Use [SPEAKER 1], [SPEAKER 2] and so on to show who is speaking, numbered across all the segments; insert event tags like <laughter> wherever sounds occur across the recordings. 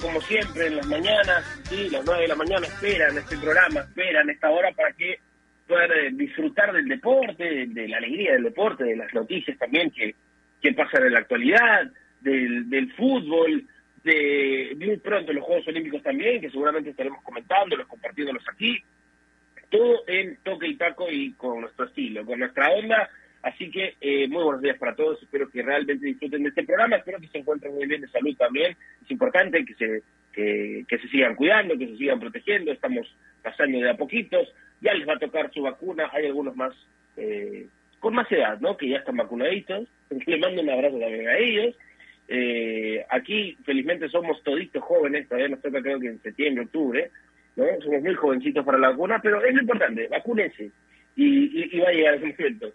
[SPEAKER 1] como siempre en las mañanas, las 9 de la mañana esperan este programa, esperan esta hora para que puedan eh, disfrutar del deporte, de, la alegría del deporte, de las noticias también que, que pasan en la actualidad, del, del fútbol, de muy pronto los Juegos Olímpicos también, que seguramente estaremos comentándolos, compartiéndolos aquí, todo en toque y taco y con nuestro estilo, con nuestra onda. Así que eh, muy buenos días para todos, espero que realmente disfruten de este programa, espero que se encuentren muy bien de salud también. Es importante que se, que, se sigan cuidando, que se sigan protegiendo, estamos pasando de a poquitos, ya les va a tocar su vacuna, hay algunos más eh, con más edad, ¿no? Que ya están vacunaditos, <laughs> les mando un abrazo también a ellos. Eh, aquí, felizmente, somos toditos jóvenes, todavía nos toca creo que en septiembre, octubre, ¿no? Somos muy jovencitos para la vacuna, pero es lo importante, vacúnense y, y, va a llegar ese momento.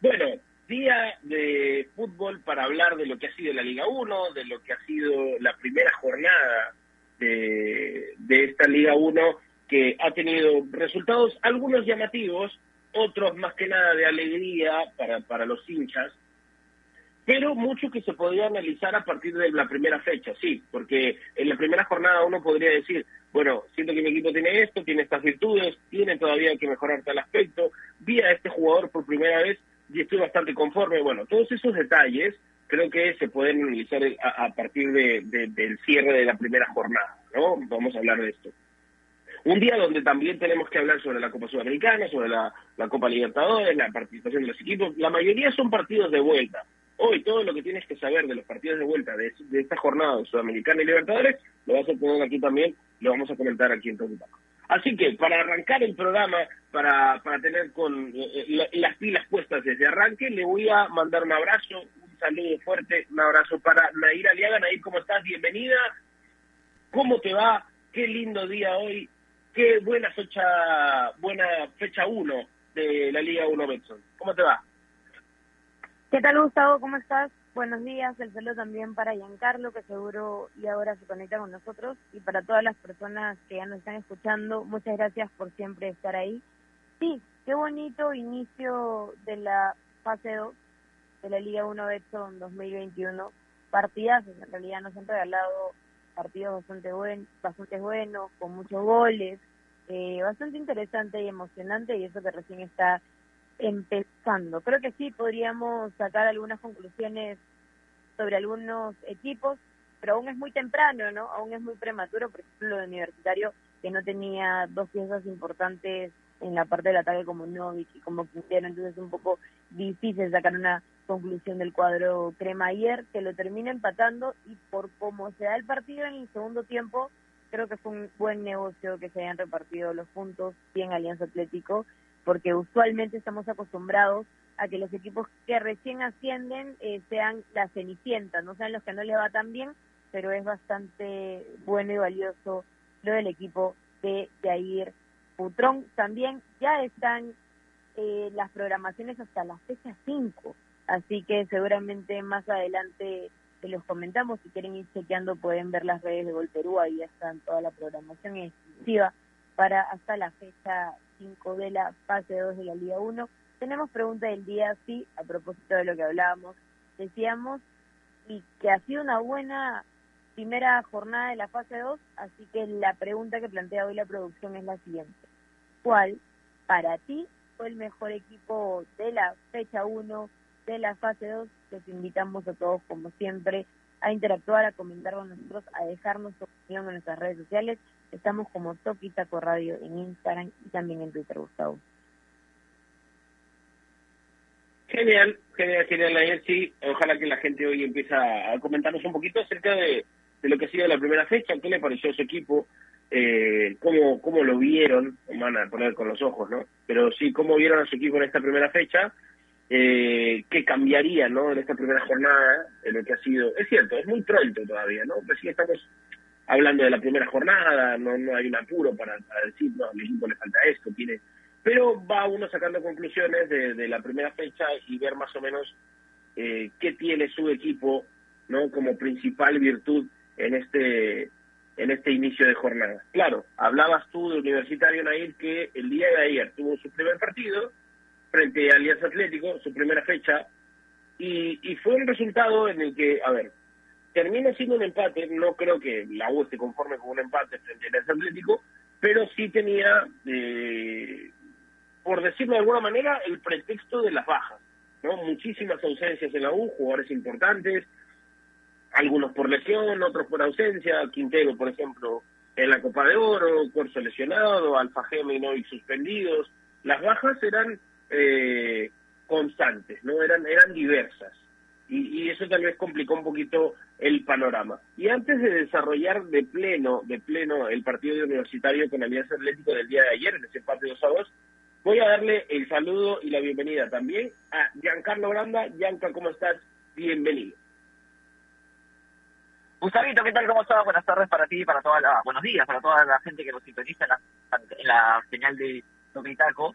[SPEAKER 1] Bueno, día de fútbol para hablar de lo que ha sido la Liga 1, de lo que ha sido la primera jornada de, esta Liga 1, que ha tenido resultados, algunos llamativos, otros más que nada de alegría para, para los hinchas, pero mucho que se podría analizar a partir de la primera fecha, sí, porque en la primera jornada uno podría decir, bueno, siento que mi equipo tiene esto, tiene estas virtudes, tiene todavía que mejorar tal aspecto, vi a este jugador por primera vez y estoy bastante conforme, bueno, todos esos detalles creo que se pueden analizar a, partir de, del cierre de la primera jornada, ¿no? Vamos a hablar de esto. Un día donde también tenemos que hablar sobre la Copa Sudamericana, sobre la, la Copa Libertadores, la participación de los equipos. La mayoría son partidos de vuelta. Hoy todo lo que tienes que saber de los partidos de vuelta de, esta jornada Sudamericana y Libertadores lo vas a tener aquí también, lo vamos a comentar aquí en Toquipaco. Así que para arrancar el programa, para, para tener con eh, las pilas puestas desde arranque, le voy a mandar un abrazo, un saludo fuerte, un abrazo para Nair Aliaga. Nair, ¿cómo estás? Bienvenida. ¿Cómo te va? Qué lindo día hoy. Qué buena fecha, buena fecha 1 de la Liga 1 Betson. ¿Cómo te va?
[SPEAKER 2] ¿Qué tal, Gustavo? ¿Cómo estás? Buenos días. El saludo también para Giancarlo, que seguro y ahora se conecta con nosotros. Y para todas las personas que ya nos están escuchando, muchas gracias por siempre estar ahí. Sí, qué bonito inicio de la fase 2 de la Liga 1 Betson 2021. Partidazos, en realidad nos han regalado partidos bastante, buen, bastante buenos, con muchos goles, eh, bastante interesante y emocionante, y eso que recién está empezando. Creo que sí podríamos sacar algunas conclusiones sobre algunos equipos, pero aún es muy temprano, ¿no? Aún es muy prematuro, por ejemplo, lo de Universitario, que no tenía dos piezas importantes en la parte del ataque como Novik y como Quintero, entonces es un poco difícil sacar una conclusión del cuadro crema ayer, que lo termina empatando y por cómo se da el partido en el segundo tiempo, creo que fue un buen negocio que se hayan repartido los puntos bien Alianza Atlético porque usualmente estamos acostumbrados a que los equipos que recién ascienden eh, sean las cenicientas, no sean los que no les va tan bien, pero es bastante bueno y valioso lo del equipo de Jair Putrón. También ya están eh, las programaciones hasta la fecha 5, así que seguramente más adelante se los comentamos, si quieren ir chequeando pueden ver las redes de Gol Perú, ahí están toda la programación exclusiva para hasta la fecha 5 de la fase 2 de la Liga 1. Tenemos pregunta del día, sí, a propósito de lo que hablábamos. Decíamos y que ha sido una buena primera jornada de la fase 2, así que la pregunta que plantea hoy la producción es la siguiente. ¿Cuál para ti fue el mejor equipo de la fecha 1 de la fase 2? Les invitamos a todos, como siempre, a interactuar, a comentar con nosotros, a dejarnos su opinión en nuestras redes sociales Estamos como Toki Taco Radio en Instagram y también en Twitter, Gustavo.
[SPEAKER 1] Genial, genial, genial, sí. Ojalá que la gente hoy empiece a comentarnos un poquito acerca de, lo que ha sido la primera fecha, qué le pareció a su equipo, eh, cómo, cómo lo vieron, van a poner con los ojos, ¿no? Pero sí, cómo vieron a su equipo en esta primera fecha, eh, qué cambiaría, ¿no? En esta primera jornada, en lo que ha sido. Es cierto, es muy pronto todavía, ¿no? sí estamos hablando de la primera jornada, no, no hay un apuro para, decir, no, al equipo le falta esto, tiene... Pero va uno sacando conclusiones de, la primera fecha y ver más o menos eh, qué tiene su equipo no como principal virtud en este en este inicio de jornada. Claro, hablabas tú de Universitario Nair que el día de ayer tuvo su primer partido frente a Alianza Atlético, su primera fecha, y, y fue un resultado en el que, a ver, termina siendo un empate, no creo que la U esté conforme con un empate frente al Atlético, pero sí tenía, eh, por decirlo de alguna manera, el pretexto de las bajas, ¿no? Muchísimas ausencias en la U, jugadores importantes, algunos por lesión, otros por ausencia, Quintero, por ejemplo, en la Copa de Oro, Corso lesionado, Alfa y suspendidos. Las bajas eran eh, constantes, no eran eran diversas. Y, y, eso tal vez complicó un poquito el panorama. Y antes de desarrollar de pleno, de pleno el partido universitario con Alianza Atlético del día de ayer, en ese partido 2 a 2, voy a darle el saludo y la bienvenida también a Giancarlo Granda. Gianca, ¿cómo estás? Bienvenido.
[SPEAKER 3] Gustavito, ¿qué tal? ¿Cómo estás? Buenas tardes para ti y para toda la... Buenos días para toda la gente que nos sintoniza en la, señal de Toquitaco.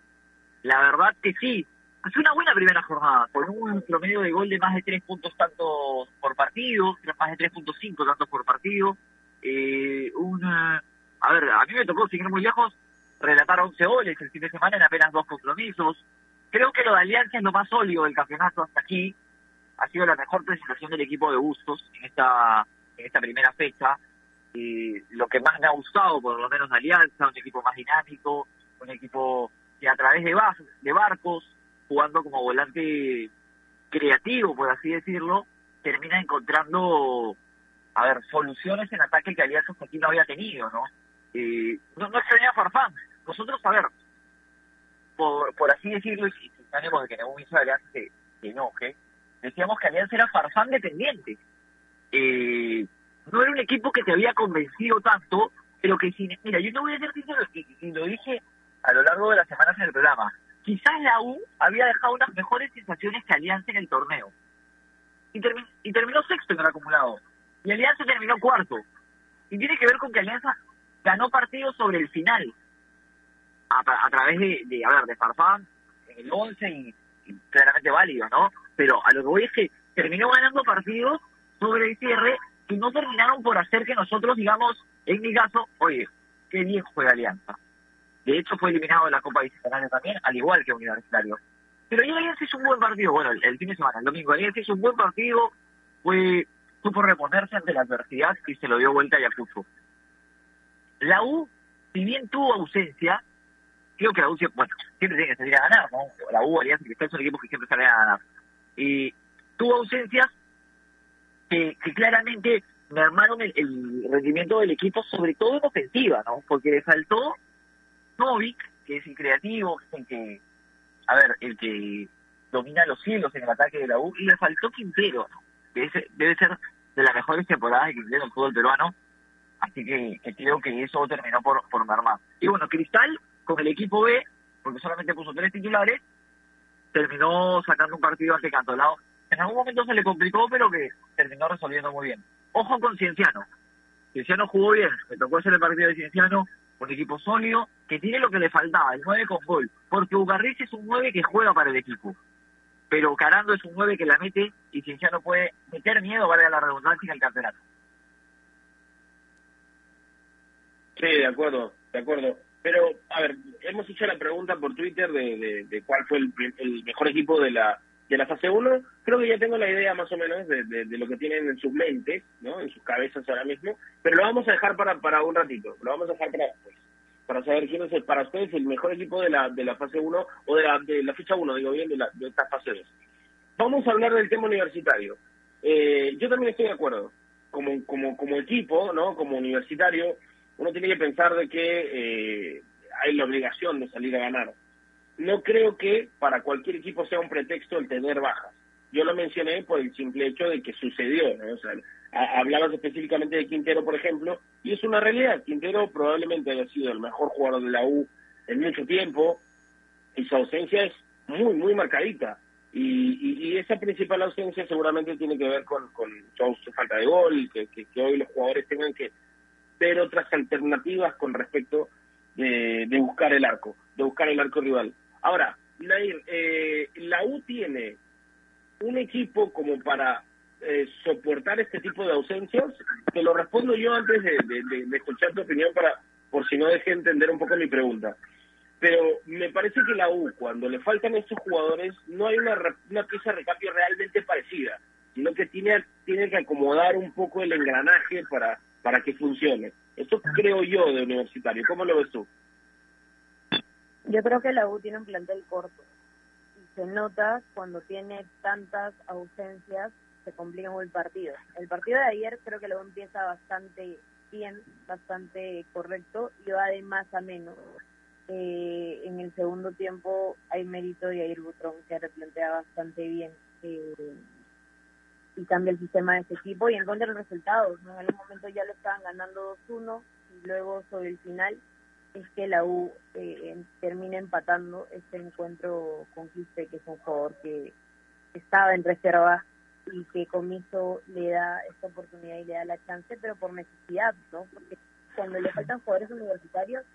[SPEAKER 3] La verdad que sí, Hace una buena primera jornada, con un promedio de gol de más de 3 puntos tanto por partido, más de 3.5 tantos por partido. Eh, una, a ver, a mí me tocó, seguir muy lejos, relatar 11 goles el fin de semana en apenas dos compromisos. Creo que lo de Alianza es lo más sólido del campeonato hasta aquí. Ha sido la mejor presentación del equipo de Bustos en esta, en esta primera fecha. y lo que más me ha gustado, por lo menos Alianza, un equipo más dinámico, un equipo que a través de, de barcos jugando como volante creativo, por así decirlo, termina encontrando, a ver, soluciones en ataque que Alianza aquí no había tenido, ¿no? Eh, no, no extraña Farfán. Nosotros, a ver, por, por así decirlo, y sin ánimo de que ningún hizo Alianza se, enoje, decíamos que Alianza era Farfán dependiente. Eh, no era un equipo que te había convencido tanto, pero que sin... Mira, yo no voy a ser sincero, y lo dije a lo largo de las semanas en el programa, quizás la U había dejado unas mejores sensaciones que Alianza en el torneo. Y, y terminó sexto en el acumulado. Y Alianza terminó cuarto. Y tiene que ver con que Alianza ganó partidos sobre el final. A, través de, a ver, de Farfán, el 11 y, claramente válido, ¿no? Pero a lo que voy es que terminó ganando partidos sobre el cierre que no terminaron por hacer que nosotros digamos, en mi caso, oye, qué bien juega Alianza. De hecho, fue eliminado de la Copa Bicentenario también, al igual que Universitario. Pero ayer Alianza hizo un buen partido, bueno, el, fin de semana, el domingo, Alianza hizo un buen partido, fue supo reponerse ante la adversidad y se lo dio vuelta a Ayacucho. La U, si bien tuvo ausencia, creo que la U bueno, siempre tiene que salir a ganar, ¿no? La U, Alianza Cristal son equipos que siempre salen a ganar. Y tuvo ausencias que, que claramente mermaron el, el rendimiento del equipo, sobre todo en ofensiva, ¿no? Porque le faltó Novik, que es el creativo, el que, a ver, el que domina los cielos en el ataque de la U, y le faltó Quintero, que debe ser de las mejores temporadas de Quintero el fútbol peruano, así que, creo que eso terminó por, por mermar. Y bueno, Cristal, con el equipo B, porque solamente puso tres titulares, terminó sacando un partido ante Cantolao. En algún momento se le complicó, pero que terminó resolviendo muy bien. Ojo con Cienciano. Cienciano jugó bien, me tocó hacer el partido de Cienciano, un equipo sólido, que tiene lo que le faltaba, el 9 con gol. Porque Ugarriz es un 9 que juega para el equipo. Pero Carando es un 9 que la mete y no puede meter miedo, vale a la redundancia, el campeonato.
[SPEAKER 1] Sí, de acuerdo, de acuerdo. Pero, a ver, hemos hecho la pregunta por Twitter de, de, cuál fue el, mejor equipo de la de la fase 1. Creo que ya tengo la idea más o menos de, de, lo que tienen en sus mentes, ¿no? en sus cabezas ahora mismo. Pero lo vamos a dejar para, para un ratito, lo vamos a dejar para después para saber quién es el, para ustedes el mejor equipo de la, de la fase 1 o de la, de la ficha 1, digo bien, de, la, de esta fase 2. Vamos a hablar del tema universitario. Eh, yo también estoy de acuerdo. Como, como, como equipo, ¿no? como universitario, uno tiene que pensar de que eh, hay la obligación de salir a ganar. No creo que para cualquier equipo sea un pretexto el tener bajas. Yo lo mencioné por el simple hecho de que sucedió, ¿no? Hablabas específicamente de Quintero, por ejemplo, y es una realidad. Quintero probablemente haya sido el mejor jugador de la U en mucho tiempo, y su ausencia es muy, muy marcadita. Y, esa principal ausencia seguramente tiene que ver con, su falta de gol, que, que, hoy los jugadores tengan que ver otras alternativas con respecto de, de buscar el arco, de buscar el arco rival. Ahora, Nair, eh, la U tiene un equipo como para eh, soportar este tipo de ausencias? Te lo respondo yo antes de, escuchar tu opinión para por si no deje entender un poco mi pregunta. Pero me parece que la U, cuando le faltan estos jugadores, no hay una, una pieza de recambio realmente parecida. sino que tiene, tiene que acomodar un poco el engranaje para, para que funcione. Eso creo yo de universitario. ¿Cómo lo ves tú?
[SPEAKER 2] Yo creo que la U tiene un plantel corto. Y se nota cuando tiene tantas ausencias, se complica el partido. El partido de ayer creo que la U empieza bastante bien, bastante correcto y va de más a menos. Eh, en el segundo tiempo hay mérito de Ayer Butrón que replantea bastante bien eh, y cambia el sistema de ese equipo y encuentra los resultados. En algún momento ya lo estaban ganando 2-1 y luego sobre el final es que la U eh, termina empatando este encuentro con Quispe, que es un jugador que estaba en reserva y que Comiso le da esta oportunidad y le da la chance, pero por necesidad, ¿no? Porque cuando le faltan jugadores universitarios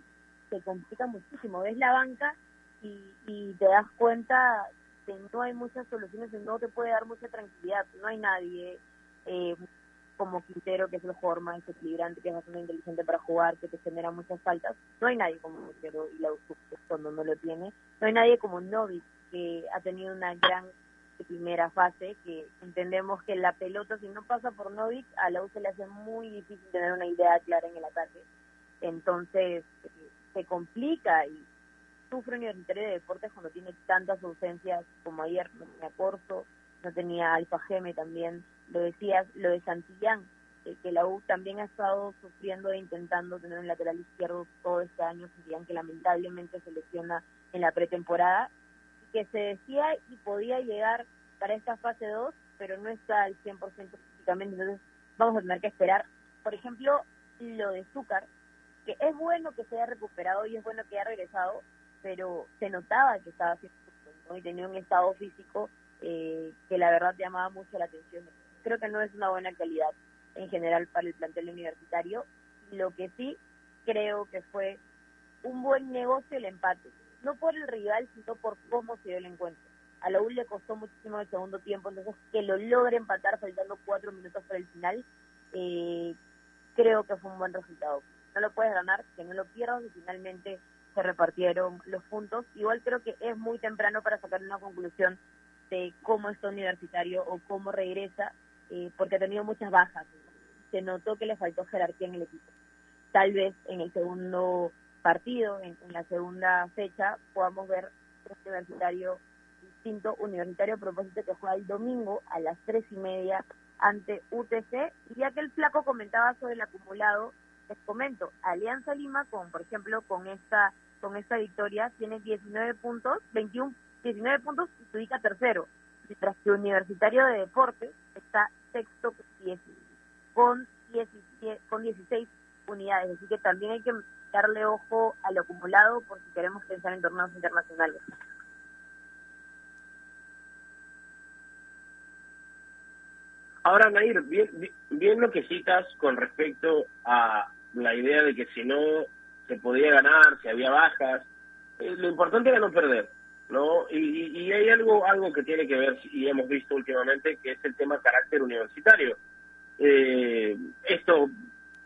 [SPEAKER 2] se complica muchísimo. Ves la banca y, y te das cuenta que no hay muchas soluciones, no te puede dar mucha tranquilidad, no hay nadie. Eh, como Quintero, que es el jugador más desequilibrante, que es bastante inteligente para jugar, que te genera muchas faltas. No hay nadie como Quintero y la cuando no lo tiene. No hay nadie como Novik, que ha tenido una gran primera fase, que entendemos que la pelota, si no pasa por Novik, a la U se le hace muy difícil tener una idea clara en el ataque. Entonces, se complica y sufre Universitario de Deportes cuando tiene tantas ausencias como ayer, no tenía Corso, no tenía Alfa Geme también, lo decías, lo de Santillán, que la U también ha estado sufriendo e intentando tener un lateral izquierdo todo este año, Santillán que lamentablemente se lesiona en la pretemporada, que se decía y podía llegar para esta fase 2, pero no está al 100% físicamente, entonces vamos a tener que esperar. Por ejemplo, lo de Zúcar, que es bueno que se haya recuperado y es bueno que haya regresado, pero se notaba que estaba haciendo y tenía un estado físico eh, que la verdad llamaba mucho la atención. Creo que no es una buena calidad en general para el plantel universitario. Lo que sí creo que fue un buen negocio el empate, no por el rival, sino por cómo se dio el encuentro. A la U le costó muchísimo el segundo tiempo, entonces que lo logre empatar faltando cuatro minutos para el final, eh, creo que fue un buen resultado. No lo puedes ganar, que no lo pierdas y finalmente se repartieron los puntos. Igual creo que es muy temprano para sacar una conclusión de cómo está universitario o cómo regresa, eh, porque ha tenido muchas bajas. Se notó que le faltó jerarquía en el equipo. Tal vez en el segundo partido, en, la segunda fecha, podamos ver un universitario distinto, universitario a propósito que juega el domingo a las tres y media ante UTC. Y ya que el flaco comentaba sobre el acumulado, les comento, Alianza Lima, con por ejemplo, con esta con esta victoria, tiene 19 puntos, 21 19 puntos y se ubica tercero, mientras que Universitario de Deportes está sexto con, 17, con 16 unidades, así que también hay que darle ojo al acumulado por si queremos pensar en torneos internacionales.
[SPEAKER 1] Ahora, Nair, bien, bien lo que citas con respecto a la idea de que si no se podía ganar, si había bajas, eh, lo importante era no perder. ¿No? Y, hay algo algo que tiene que ver, y hemos visto últimamente, que es el tema carácter universitario. Eh, esto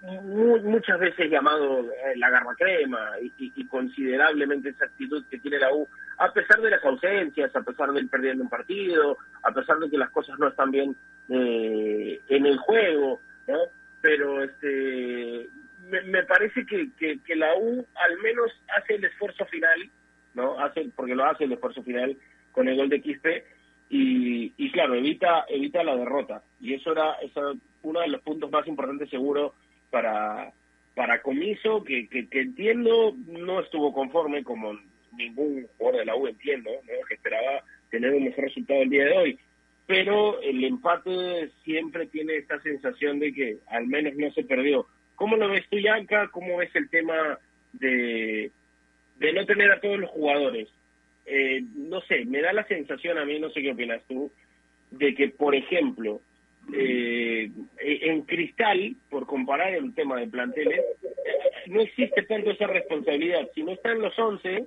[SPEAKER 1] muchas veces llamado eh, la garra crema y, y, considerablemente esa actitud que tiene la U, a pesar de las ausencias, a pesar de ir perdiendo un partido, a pesar de que las cosas no están bien eh, en el juego, ¿no? Pero este me, parece que, que, que la U al menos hace el esfuerzo final ¿no? Hace, porque lo hace el esfuerzo final con el gol de Quispe y, y claro, evita, evita la derrota. Y eso era, eso uno de los puntos más importantes seguro para, para Comiso, que, que, entiendo no estuvo conforme como ningún jugador de la U entiendo, que esperaba tener un mejor resultado el día de hoy. Pero el empate siempre tiene esta sensación de que al menos no se perdió. ¿Cómo lo ves tú, Yanka? ¿Cómo ves el tema de, de no tener a todos los jugadores. Eh, no sé, me da la sensación a mí, no sé qué opinas tú, de que, por ejemplo, eh, en Cristal, por comparar el tema de planteles, no existe tanto esa responsabilidad. Si no están los 11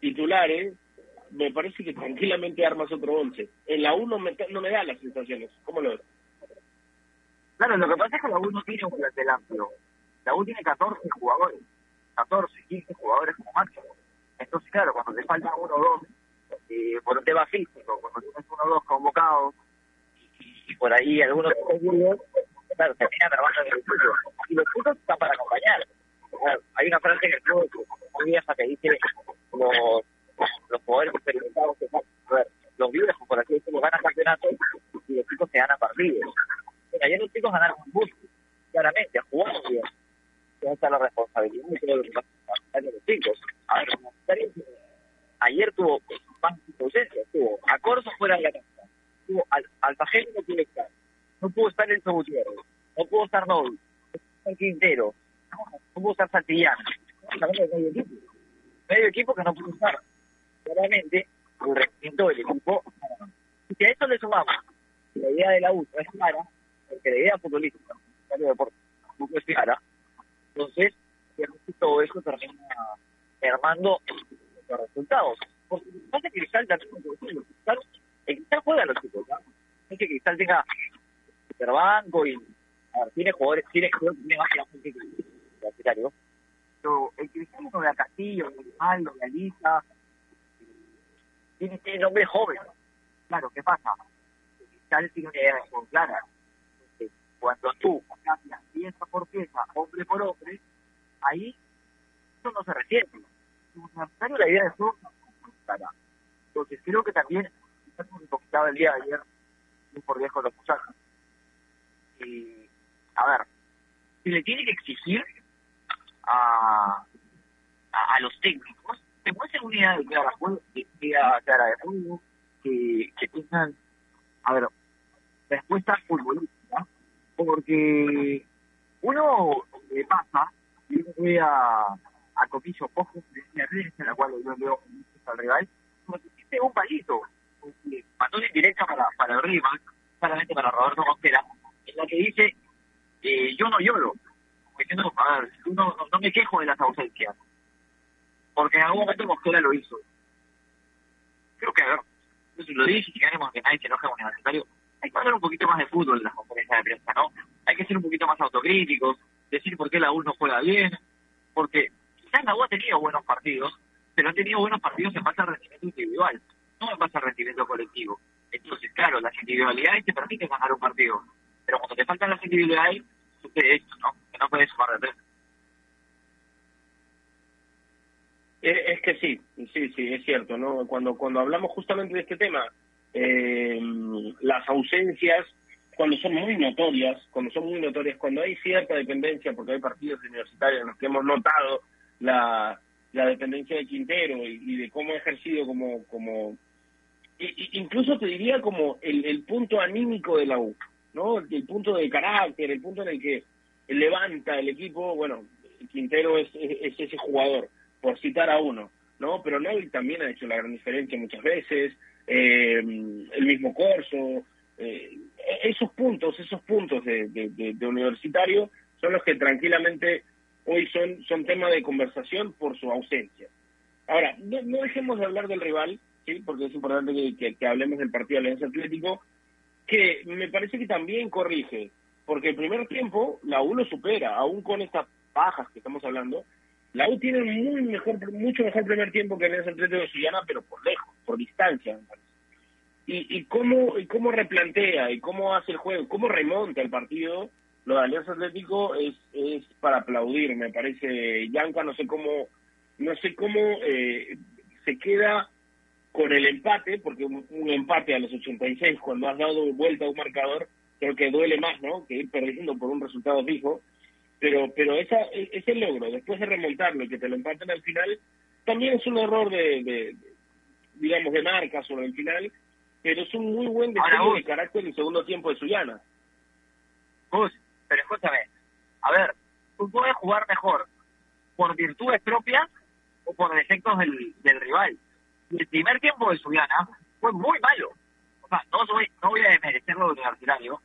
[SPEAKER 1] titulares, me parece que tranquilamente armas otro 11. En la 1 no me da las sensaciones. ¿Cómo lo ves?
[SPEAKER 3] Claro, lo que pasa es que la U no tiene un plantel amplio. La U tiene 14 jugadores. 14, 15 jugadores como máximo. Entonces, claro, cuando te falta uno o dos, eh, por un tema físico, cuando tienes uno o dos convocados y, y por ahí algunos claro, terminan armando en el fútbol. Y los putos están para acompañar. hay una frase en el fútbol muy vieja que dice los, los jugadores experimentados que ver, los viejos, por así decirlo, ganan campeonatos y los chicos se ganan partidos. Bueno, ayer los chicos ganaron un bus, claramente, jugado bien. Entonces está la responsabilidad de los chicos. A ver, ayer tuvo más ausencias, tuvo a Corso fuera de la cancha, tuvo al, Alfajero no pudo estar, no pudo estar el Gutiérrez, no pudo estar Novi, no pudo estar Quintero, no pudo estar Santillán. medio equipo, medio equipo que no pudo estar. Claramente, el rendimiento del equipo. Y si a eso le sumamos la idea de la U es clara, porque la idea futbolística, de deporte, tampoco es clara, entonces, todo eso termina armando los resultados. Porque pasa que Cristal también, Cristal, el Cristal juega a los chicos, ¿no? Es que Cristal tenga banco y tiene jugadores, tiene jugadores más que la gente que Pero el Cristal no de a Castillo, de Aldo, de Alisa, tiene, tiene nombre joven. Claro, ¿qué pasa? El Cristal tiene una idea clara. Cuando tú cambias pieza por pieza, hombre por hombre, ahí eso no se resiente. La idea de eso Entonces creo que también, como el día de ayer, muy por viejo los muchachos. Y, a ver, si le tiene que exigir a, a, los técnicos, que muestren una idea de clara, clara de juego, que, que tengan, a ver, respuestas futbolísticas, porque uno le pasa, y ve a a Copillo Pojo, de redes en la cual yo veo al rival, si hiciste un palito, mandó una indirecta para, para rival, claramente para Roberto Mosquera, en la que dice, eh, yo no lloro, diciendo, a ver, no, no, me quejo de las ausencias, porque en algún momento Mosquera lo hizo. Creo que, a ver, lo dije, si queremos que nadie se enoje a universitario, hay que hablar un poquito más de fútbol en las conferencias de prensa, ¿no? Hay que ser un poquito más autocríticos, decir por qué la U no juega bien, porque quizás la U ha tenido buenos partidos, pero ha tenido buenos partidos en base al rendimiento individual, no en base al rendimiento colectivo. Entonces, claro, las individualidades te permiten ganar un partido, pero cuando te faltan las individualidades, sucede esto, ¿no? Que no puedes jugar de tres.
[SPEAKER 1] Es que sí, sí, sí, es cierto, ¿no? Cuando, cuando hablamos justamente de este tema, eh, las ausencias, cuando son muy notorias, cuando son muy notorias, cuando hay cierta dependencia, porque hay partidos universitarios en los que hemos notado la, la dependencia de Quintero y, de cómo ha ejercido como, como incluso te diría como el, punto anímico de la U, ¿no? El, punto de carácter, el punto en el que levanta el equipo, bueno, Quintero es, es, ese jugador, por citar a uno, ¿no? Pero Navi también ha hecho la gran diferencia muchas veces, eh, el mismo Corso, eh, esos puntos, esos puntos de, universitario son los que tranquilamente hoy son, son tema de conversación por su ausencia. Ahora, no, dejemos de hablar del rival, ¿sí? porque es importante que, hablemos del partido de Alianza Atlético, que me parece que también corrige, porque el primer tiempo la U lo supera, aún con estas bajas que estamos hablando, la U tiene muy mejor, mucho mejor primer tiempo que Alianza Atlético de Sullana, pero por lejos, por distancia. Y, y, cómo, y cómo replantea, y cómo hace el juego, cómo remonta el partido, lo de Alianza Atlético es, para aplaudir, me parece. Yanka, no sé cómo, no sé cómo eh, se queda con el empate, porque un, empate a los 86, cuando has dado vuelta a un marcador, creo que duele más, ¿no? Que ir perdiendo por un resultado fijo. Pero, pero esa, ese logro, después de remontarlo y que te lo empaten al final, también es un error de, digamos, de marca sobre el final, pero es un muy buen desarrollo de carácter en el segundo tiempo de Suyana.
[SPEAKER 3] Vos, pero escúchame, a ver, tú puedes jugar mejor por virtudes propias o por defectos del, del rival. Y el primer tiempo de Suyana fue muy malo. O sea, no, soy, no voy a desmerecer lo universitario,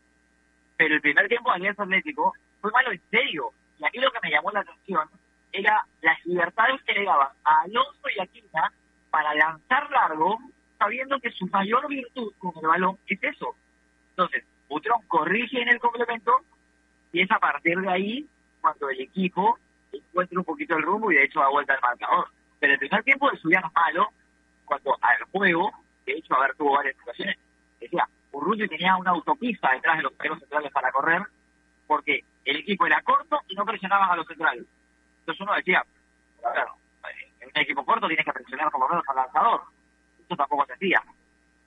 [SPEAKER 3] pero el primer tiempo de Alianza Atlético fue malo en serio. Y aquí lo que me llamó la atención era las libertades que le daban a Alonso y a Quinta para lanzar largo, sabiendo que su mayor virtud con el balón es eso. Entonces, Butrón corrige en el complemento y es a partir de ahí cuando el equipo encuentra un poquito el rumbo y de hecho da vuelta al marcador. Pero el primer tiempo de Suyana malo, cuando al juego, de hecho, a ver, tuvo varias situaciones, decía, Urruti tenía una autopista detrás de los pelos centrales para correr, porque el equipo era corto y no presionaban a los centrales. Entonces uno decía, claro, un equipo corto tienes que presionar por lo menos al lanzador. Eso tampoco se hacía.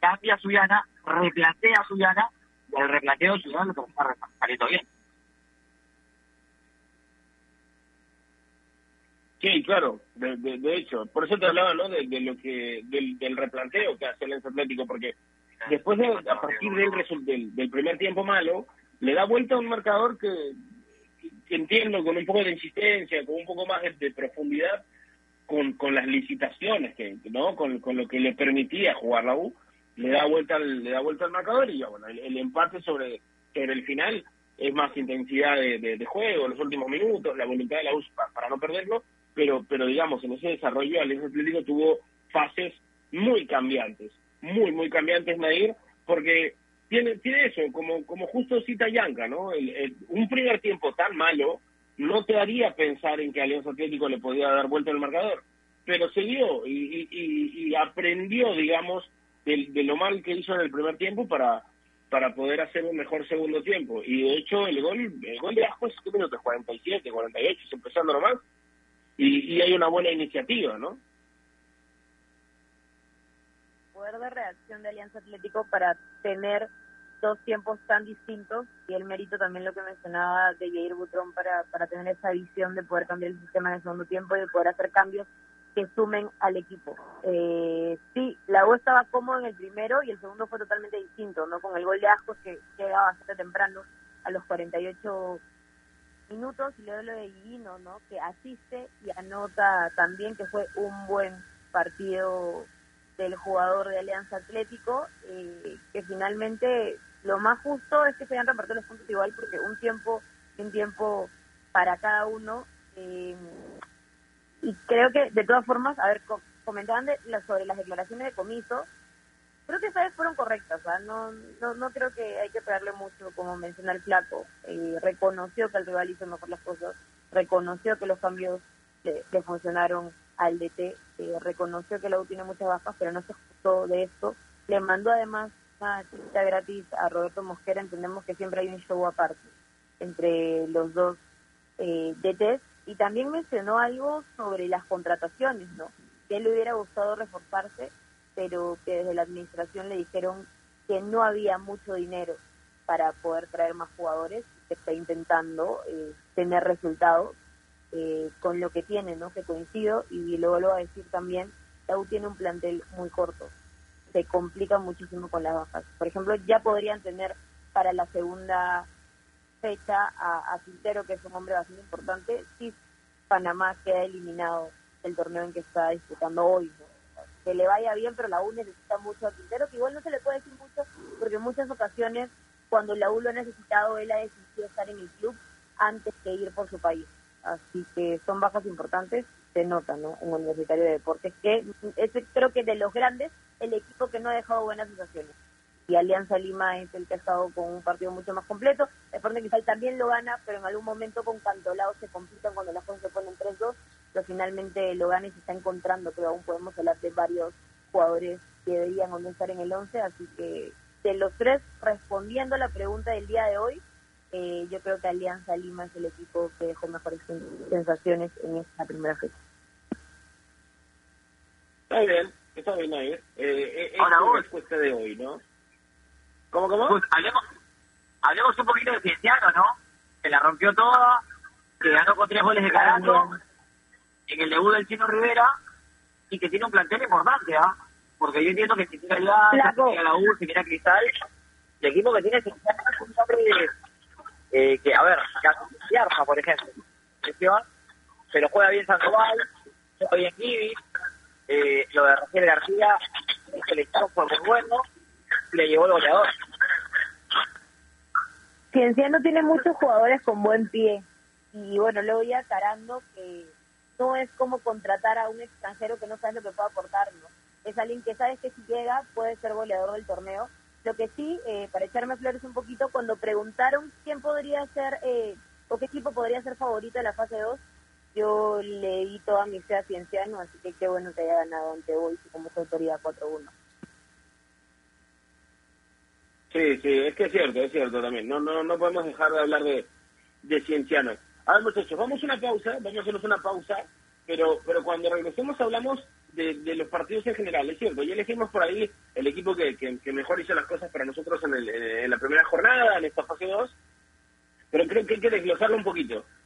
[SPEAKER 3] Cambia Suyana, replantea Suyana, y el replanteo Suyana lo termina saliendo bien.
[SPEAKER 1] Sí, claro, de, de, hecho, por eso te hablaba, ¿no? De, lo que del, del, replanteo que hace el Atlético, porque después de, a partir del, del, del primer tiempo malo, le da vuelta a un marcador que, entiendo con un poco de insistencia, con un poco más de, profundidad, con, con las licitaciones, que no con, con lo que le permitía jugar la U, le da vuelta al, le da vuelta al marcador y ya bueno, el, empate sobre, sobre el final es más intensidad de, de, juego, los últimos minutos, la voluntad de la U para, no perderlo, pero pero digamos, en ese desarrollo Alianza Atlético tuvo fases muy cambiantes, muy, muy cambiantes, Nadir, porque tiene, tiene eso, como, como justo cita Yanka, ¿no? un primer tiempo tan malo no te haría pensar en que Alianza Atlético le podía dar vuelta al marcador, pero se dio y, y, aprendió, digamos, de, de, lo mal que hizo en el primer tiempo para para poder hacer un mejor segundo tiempo. Y de hecho, el gol el gol de Asco es minutos, 47, 48, empezando nomás, y, y hay una buena iniciativa, ¿no?
[SPEAKER 2] poder de reacción de Alianza Atlético para tener dos tiempos tan distintos y el mérito también lo que mencionaba de Jair Butrón para, para tener esa visión de poder cambiar el sistema en el segundo tiempo y de poder hacer cambios que sumen al equipo. Eh, sí, la U estaba cómodo en el primero y el segundo fue totalmente distinto, no con el gol de Ascos que llega bastante temprano a los 48 minutos y luego lo de Guino, ¿no? que asiste y anota también que fue un buen partido del jugador de Alianza Atlético, eh, que finalmente lo más justo es que se hayan repartido los puntos igual, porque un tiempo, un tiempo para cada uno. Eh, y creo que, de todas formas, a ver, comentaban de, sobre las declaraciones de comiso, creo que esta vez fueron correctas, no, no, no creo que hay que pegarle mucho, como menciona el flaco, eh, reconoció que el rival hizo mejor las cosas, reconoció que los cambios le, funcionaron al DT, eh, reconoció que la U tiene muchas bajas, pero no se ajustó de esto. Le mandó además una cita gratis a Roberto Mosquera, entendemos que siempre hay un show aparte entre los dos eh, DTs, y también mencionó algo sobre las contrataciones, ¿no? Que le hubiera gustado reforzarse, pero que desde la administración le dijeron que no había mucho dinero para poder traer más jugadores, que está intentando eh, tener resultados, eh, con lo que tiene, ¿no? Que coincido y luego lo va a decir también, la tiene un plantel muy corto, se complica muchísimo con las bajas. Por ejemplo, ya podrían tener para la segunda fecha a, a Quintero, que es un hombre bastante importante, si Panamá queda eliminado del torneo en que está disputando hoy. Que le vaya bien, pero la U necesita mucho a Quintero, que igual no se le puede decir mucho, porque en muchas ocasiones, cuando la U lo ha necesitado, él ha decidido estar en el club antes que ir por su país. Así que son bajas importantes, se nota, ¿no? En Universitario de Deportes, que es creo que de los grandes, el equipo que no ha dejado buenas sensaciones. Y Alianza Lima es el que ha estado con un partido mucho más completo. Deportes Cristal también lo gana, pero en algún momento con Cantolao se complican cuando las cosas se ponen 3-2, pero finalmente lo gana y se está encontrando, pero aún podemos hablar de varios jugadores que deberían estar en el 11, así que de los tres, respondiendo a la pregunta del día de hoy, eh, yo creo que Alianza Lima es el equipo que dejó mejores sensaciones en esta primera fecha.
[SPEAKER 1] Está bien, está bien ahí. Eh, eh, Ahora es la respuesta de hoy, ¿no? ¿Cómo, cómo?
[SPEAKER 3] Pues, hablemos, hablemos un poquito de Cienciano, ¿no? Que la rompió toda, que ganó con tres goles de carajo en el debut del Chino Rivera y que tiene un plantel importante, ¿ah? Porque yo entiendo que si tiene la, la U, si tiene Cristal, el equipo que tiene Cienciano es un hombre de eh, que, a ver, Yarza, por ejemplo, pero juega bien Sandoval, juega bien Kiwi, eh, lo de Rafael García, que le fue muy bueno, le llevó el goleador.
[SPEAKER 2] Cienciano tiene muchos jugadores con buen pie, y bueno, luego ya Carando, que no es como contratar a un extranjero que no sabe lo que puede aportar, Es alguien que sabes que si llega puede ser goleador del torneo. Lo que sí, eh, para echarme flores un poquito, cuando preguntaron quién podría ser eh, o qué equipo podría ser favorito de la fase 2, yo le di toda mi fe a Cienciano, así que qué bueno que haya ganado ante hoy como su autoridad 4-1.
[SPEAKER 1] Sí, sí, es que es cierto, es cierto también. No, no, no podemos dejar de hablar de, de Cienciano. A ver, muchachos, vamos a una pausa, vamos a hacernos una pausa, pero, pero cuando regresemos hablamos de, de los partidos en general, es cierto. Ya elegimos por ahí el equipo que, que, mejor hizo las cosas para nosotros en, el, en la primera jornada, en esta fase 2, pero creo que hay que desglosarlo un poquito.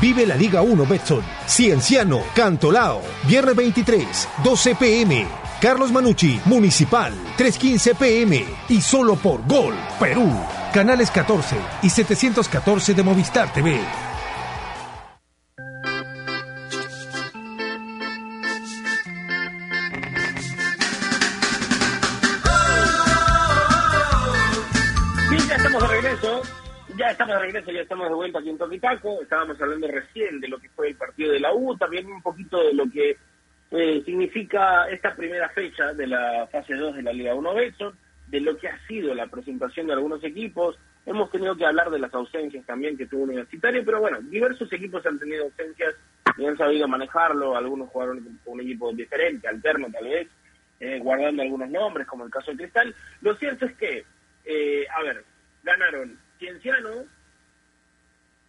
[SPEAKER 4] Vive la Liga 1 Betson. Cienciano, Cantolao. Viernes 23, 12 pm. Carlos Manucci, Municipal, 3.15 pm. Y solo por Gol, Perú. Canales 14 y 714 de Movistar TV.
[SPEAKER 1] Regreso, ya estamos de vuelta aquí en Toquitaco. Estábamos hablando recién de lo que fue el partido de la U, también un poquito de lo que eh, significa esta primera fecha de la fase 2 de la Liga 1 Betson, de lo que ha sido la presentación de algunos equipos. Hemos tenido que hablar de las ausencias también que tuvo Universitario, pero bueno, diversos equipos han tenido ausencias y han sabido manejarlo. Algunos jugaron con un equipo diferente, alterno tal vez, eh, guardando algunos nombres, como el caso de Cristal. Lo cierto es que, eh, a ver, ganaron Cienciano,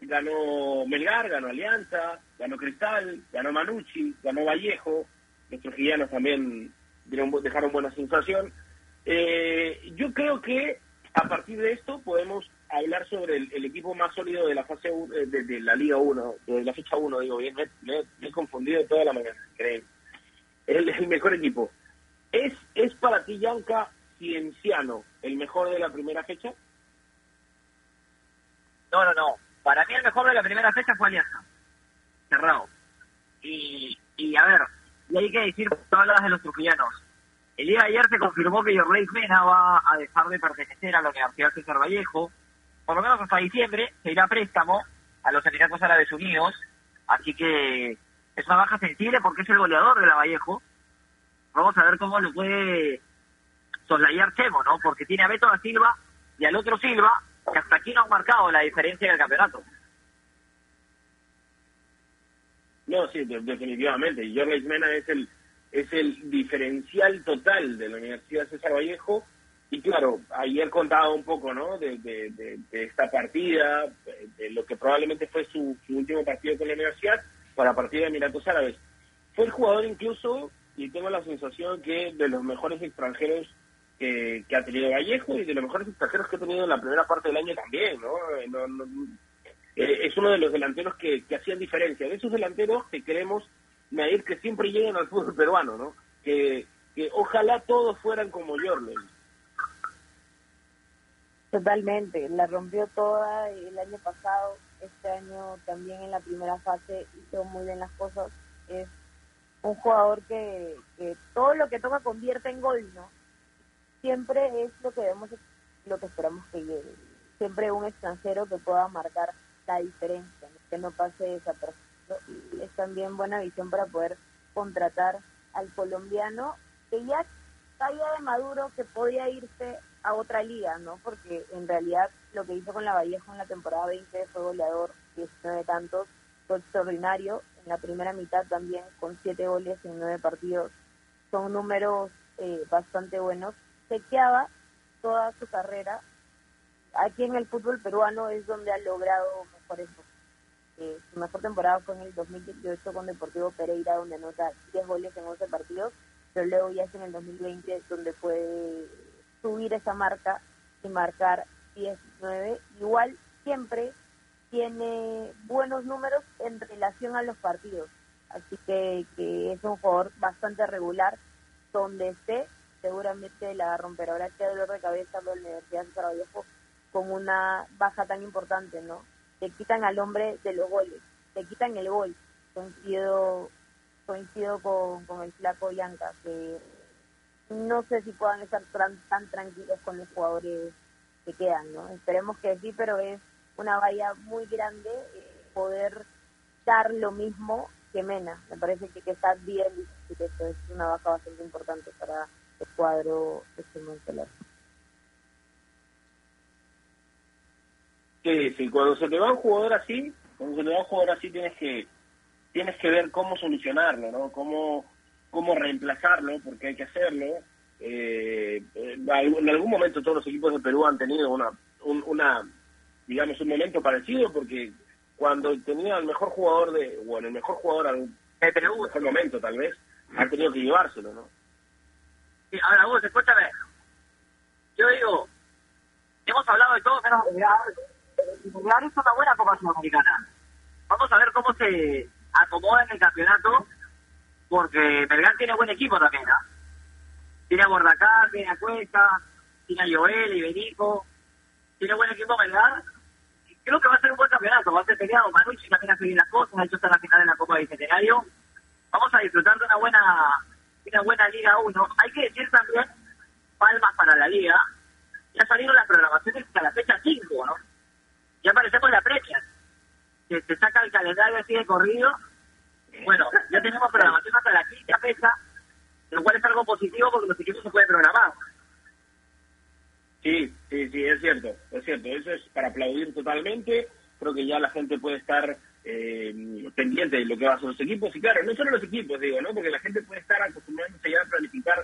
[SPEAKER 1] ganó Melgar, ganó Alianza, ganó Cristal, ganó Manucci, ganó Vallejo, los trujillianos también dejaron buena sensación. Eh, yo creo que a partir de esto podemos hablar sobre el, equipo más sólido de la fase eh, de, la Liga 1, de la fecha 1, digo bien, me, he confundido toda la mañana, creen. El, el mejor equipo. ¿Es, ¿Es para ti, Yanka, Cienciano, el mejor de la primera fecha?
[SPEAKER 3] No, no, no. Para mí el mejor de la primera fecha fue Alianza. Cerrado. Y, y a ver, y hay que decir, tú hablabas de los trujillanos. El día de ayer se confirmó que Jorge Mena va a dejar de pertenecer a la Universidad César Vallejo. Por lo menos hasta diciembre se irá a préstamo a los Emiratos Árabes Unidos. Así que es una baja sensible porque es el goleador de la Vallejo. Vamos a ver cómo lo puede soslayar Chemo, ¿no? Porque tiene a Beto da Silva y al otro Silva que hasta aquí no han marcado la diferencia en el campeonato.
[SPEAKER 1] No, sí, definitivamente. Jorge Mena es el es el diferencial total de la Universidad César Vallejo. Y claro, ayer contaba un poco, ¿no? De, esta partida, de lo que probablemente fue su, último partido con la universidad para la partida de Emiratos Árabes. Fue el jugador incluso, y tengo la sensación que de los mejores extranjeros que, ha tenido Vallejo y de los mejores extranjeros que ha tenido en la primera parte del año también, ¿no? Eh, es uno de los delanteros que, hacían diferencia. De esos delanteros que queremos medir que siempre lleguen al fútbol peruano, ¿no? Que, que ojalá todos fueran como Jorlen.
[SPEAKER 2] Totalmente, la rompió toda el año pasado, este año también en la primera fase hizo muy bien las cosas. Es un jugador que, que todo lo que toca convierte en gol, ¿no? Siempre es lo que vemos, lo que esperamos que llegue. Siempre un extranjero que pueda marcar la diferencia, que no pase desapercibido. Y es también buena visión para poder contratar al colombiano que ya caía de Maduro que podía irse a otra liga, ¿no? Porque en realidad lo que hizo con la Vallejo en la temporada 20 fue goleador, 19 tantos, fue extraordinario. En la primera mitad también con siete goles en nueve partidos. Son números eh, bastante buenos. Sequeaba toda su carrera. Aquí en el fútbol peruano es donde ha logrado mejores eh, su mejor temporada fue en el 2018 con Deportivo Pereira, donde anota 10 goles en 11 partidos, pero luego ya es en el 2020 donde puede subir esa marca y marcar 19. Igual siempre tiene buenos números en relación a los partidos, así que es un jugador bastante regular, donde esté seguramente la romperá. Ahora qué dolor de cabeza la Universidad de Sarajevo con una baja tan importante, ¿no? te quitan al hombre de los goles, te quitan el gol. Coincido, coincido con, con el flaco Yanka, que no sé si puedan estar tan, tranquilos con los jugadores que quedan, ¿no? Esperemos que sí, pero es una valla muy grande eh, poder dar lo mismo que Mena. Me parece que, que está bien que esto es una baja bastante importante para el cuadro de este Montelar.
[SPEAKER 1] Sí, sí, cuando se te va un jugador así, cuando se te va un jugador así tienes que tienes que ver cómo solucionarlo, ¿no? Cómo, cómo reemplazarlo, porque hay que hacerlo. Eh, en algún momento todos los equipos de Perú han tenido una, una digamos, un momento parecido, porque cuando tenía el mejor jugador de, bueno, el mejor jugador en un mejor momento tal vez, han tenido que llevárselo, ¿no?
[SPEAKER 3] Ahora vos, escúchame. Yo digo, hemos hablado de todo menos de Melgar es una buena Copa Sudamericana. Vamos a ver cómo se acomoda en el campeonato, porque Melgar tiene buen equipo también, ¿ah? Tiene a Bordacar, tiene a Cuesta, tiene a Joel, Iberico, tiene buen equipo Melgar. Creo que va a ser un buen campeonato, va a ser peleado. Manucci también ha seguido las cosas, ha hecho hasta la final de la Copa Bicentenario. Vamos a disfrutar de una buena, una buena Liga 1. Hay que decir también, palmas para la Liga, ya salieron las programaciones hasta la fecha 5, ¿no? ya aparecemos la previa. Que se saca el calendario así de corrido. Bueno, ya tenemos programación hasta la quinta fecha, lo cual es algo positivo porque los equipos se pueden programar.
[SPEAKER 1] Sí, sí, sí, es cierto, es cierto. Eso es para aplaudir totalmente. Creo que ya la gente puede estar eh, pendiente de lo que va a hacer los equipos. Y claro, no solo los equipos, digo, ¿no? Porque la gente puede estar acostumbrándose ya a planificar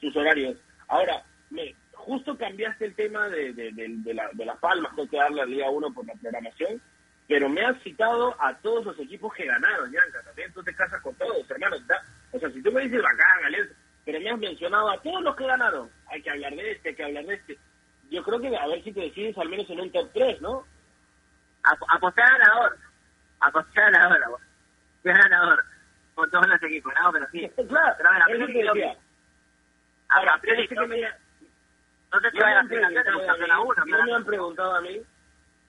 [SPEAKER 1] sus horarios. Ahora, me, justo cambiaste el tema de, de, las palmas que hay que darle al día uno por la programación, pero me has citado a todos los equipos que ganaron, Yanka, también tú te casas con todos, hermano. O sea, si tú me dices bacán, Alex, pero me has mencionado a todos los que ganaron, hay que hablar de este, hay que hablar de este. Yo creo que a ver si te decides al menos en un top 3, ¿no?
[SPEAKER 3] Apostar ganador, apostar ganador, ganador con todos los equipos, ¿no? Pero sí. <laughs>
[SPEAKER 1] claro, pero a ver, a
[SPEAKER 3] Ahora, priori, que me, no sé si
[SPEAKER 1] me han me han preguntado a mí,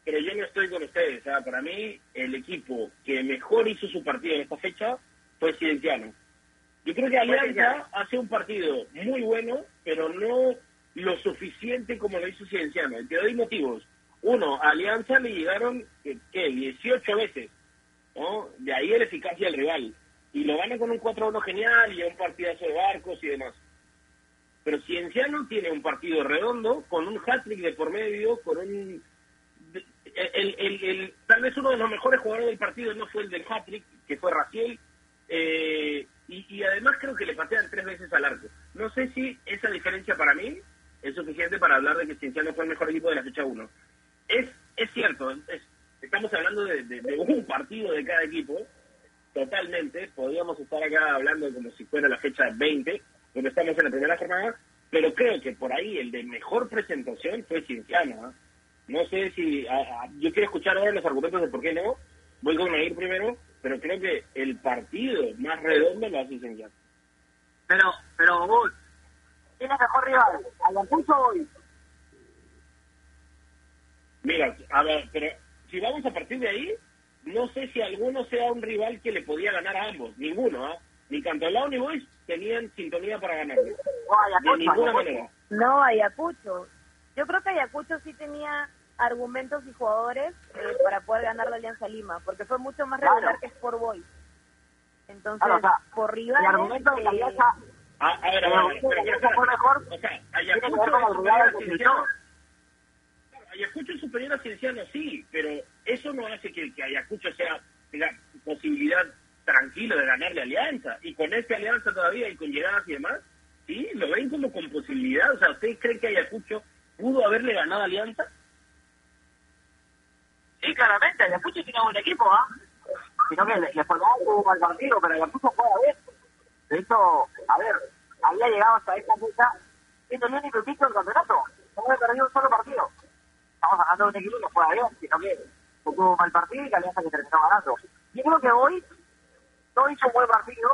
[SPEAKER 1] pero yo no estoy con ustedes. O sea, para mí, el equipo que mejor hizo su partido en esta fecha fue Cienciano. Yo creo que Alianza hace un partido muy bueno, pero no lo suficiente como lo hizo Cienciano. Te doy motivos. Uno, a Alianza le llegaron, ¿qué? 18 veces. ¿No? De ahí la eficacia del rival. Y lo gana con un 4-1 genial y un partidazo de barcos y demás. Pero Cienciano tiene un partido redondo, con un hat-trick de por medio, con un... El, tal vez uno de los mejores jugadores del partido no fue el del hat-trick, que fue Raciel, eh, y, además creo que le patean tres veces al arco. No sé si esa diferencia para mí es suficiente para hablar de que Cienciano fue el mejor equipo de la fecha 1. Es, es cierto, estamos hablando de, de, un partido de cada equipo, totalmente. Podríamos estar acá hablando como si fuera la fecha 20, donde estamos en la primera jornada, pero creo que por ahí el de mejor presentación fue Cienciano. No sé si. yo quiero escuchar ahora los argumentos de por qué no. Voy con ir primero, pero creo que el partido más redondo lo hace Cienciano.
[SPEAKER 3] Pero, pero vos, ¿quién es mejor rival? ¿Ayacucho hoy?
[SPEAKER 1] Mira, a ver, pero si vamos a partir de ahí, no sé si alguno sea un rival que le podía ganar a ambos. Ninguno, ¿ah? Ni Cantolao ni Boys tenían sintonía para ganarle. de ninguna manera.
[SPEAKER 2] No, Ayacucho. Yo creo que Ayacucho sí tenía argumentos y jugadores eh, para poder ganar la Alianza Lima, porque fue mucho más regular que Sport Boys. Entonces, por rivales...
[SPEAKER 3] El argumento de la Alianza...
[SPEAKER 1] a ver, a ver, fue mejor. O sea, Ayacucho es Cienciano. Ayacucho es superior a Cienciano, sí, pero eso no hace que, que Ayacucho sea tenga posibilidad tranquilo de ganarle Alianza. Y con esta Alianza todavía y con llegadas y demás, sí, lo ven como con posibilidad. O sea, ¿ustedes creen que Ayacucho pudo haberle ganado a Alianza?
[SPEAKER 3] Sí, claramente, Ayacucho tiene un buen equipo, ¿ah? Sino que le, le formó un poco al partido, pero Ayacucho juega bien. De hecho, a ver, había llegado hasta esta fecha siendo el único equipo del campeonato. No había perdido un solo partido. Estamos hablando de un equipo que juega bien, sino que un mal partido y que Alianza que terminó ganando. Yo creo que hoy no hizo un buen partido.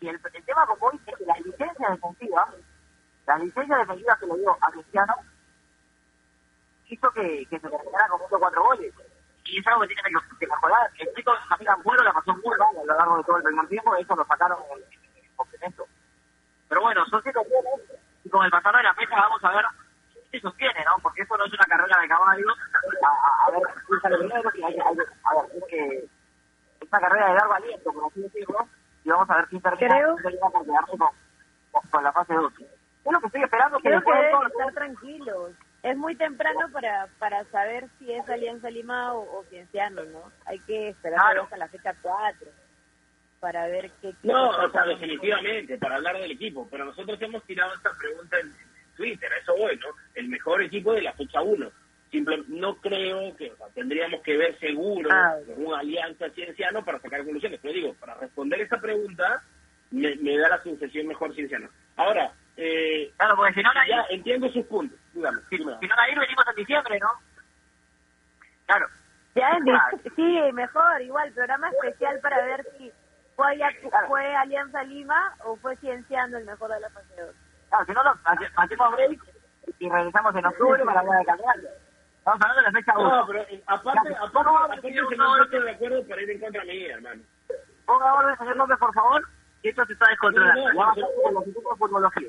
[SPEAKER 3] Y el, el tema con hoy es que la licencia defensiva, la licencia defensiva que le dio a Cristiano, hizo que, que se terminara con muchos cuatro goles. Y es algo que tiene que, mejorar. El chico Camila Ampuero la pasó muy mal a lo largo de todo el primer tiempo, eso lo sacaron en, el complemento. Pero bueno, son situaciones y con el pasar de la fecha vamos a ver se sostiene, ¿no? Porque esto no es una carrera de caballos. A, a, a ver, quién sale primero, y hay, hay, a ver, es que es una carrera de largo aliento, por así decirlo, y vamos a ver quién termina,
[SPEAKER 2] Creo-
[SPEAKER 3] quién termina por quedarse con, con, con la fase 2. Es lo que estoy esperando, que
[SPEAKER 2] Creo que deben
[SPEAKER 3] todo que-
[SPEAKER 2] estar tranquilos. Es muy temprano para para saber si es Alianza Lima o, o Cienciano, ¿no? Hay que esperar
[SPEAKER 3] Claro.
[SPEAKER 2] hasta la fecha 4 para ver qué... qué
[SPEAKER 1] No, o sea, definitivamente, para hablar del equipo. Pero nosotros hemos tirado esta pregunta en Twitter, a eso voy, ¿no? El mejor equipo de la fecha 1. Simple, no creo que, o sea, tendríamos que ver seguro
[SPEAKER 2] Ah.
[SPEAKER 1] una alianza cienciano para sacar conclusiones. Pero digo, para responder esa pregunta, me, me da la sensación mejor cienciano. Ahora, eh,
[SPEAKER 3] Claro, porque si no,
[SPEAKER 1] ya entiendo sus puntos. Dígame,
[SPEAKER 3] si, no, Nair, venimos en diciembre, ¿no? Claro.
[SPEAKER 2] Ya en sí, mejor, igual, programa especial para ver si fue, Alianza Lima o fue Cienciano el mejor de la fase 2.
[SPEAKER 3] Claro, si no, hace- hacemos break y regresamos en octubre para hablar de campeonato. Estamos hablando de la fecha 1.
[SPEAKER 1] No, pero eh, aparte,
[SPEAKER 3] Claro.
[SPEAKER 1] aparte,
[SPEAKER 3] No,
[SPEAKER 1] aparte
[SPEAKER 3] señor,
[SPEAKER 1] se
[SPEAKER 3] no,
[SPEAKER 1] estoy de acuerdo para ir en contra mía, hermano.
[SPEAKER 3] Ponga orden, señor López, por favor, que esto se está descontrolando.
[SPEAKER 1] No, no,
[SPEAKER 3] Vamos a
[SPEAKER 1] no.
[SPEAKER 3] con los equipos futbología.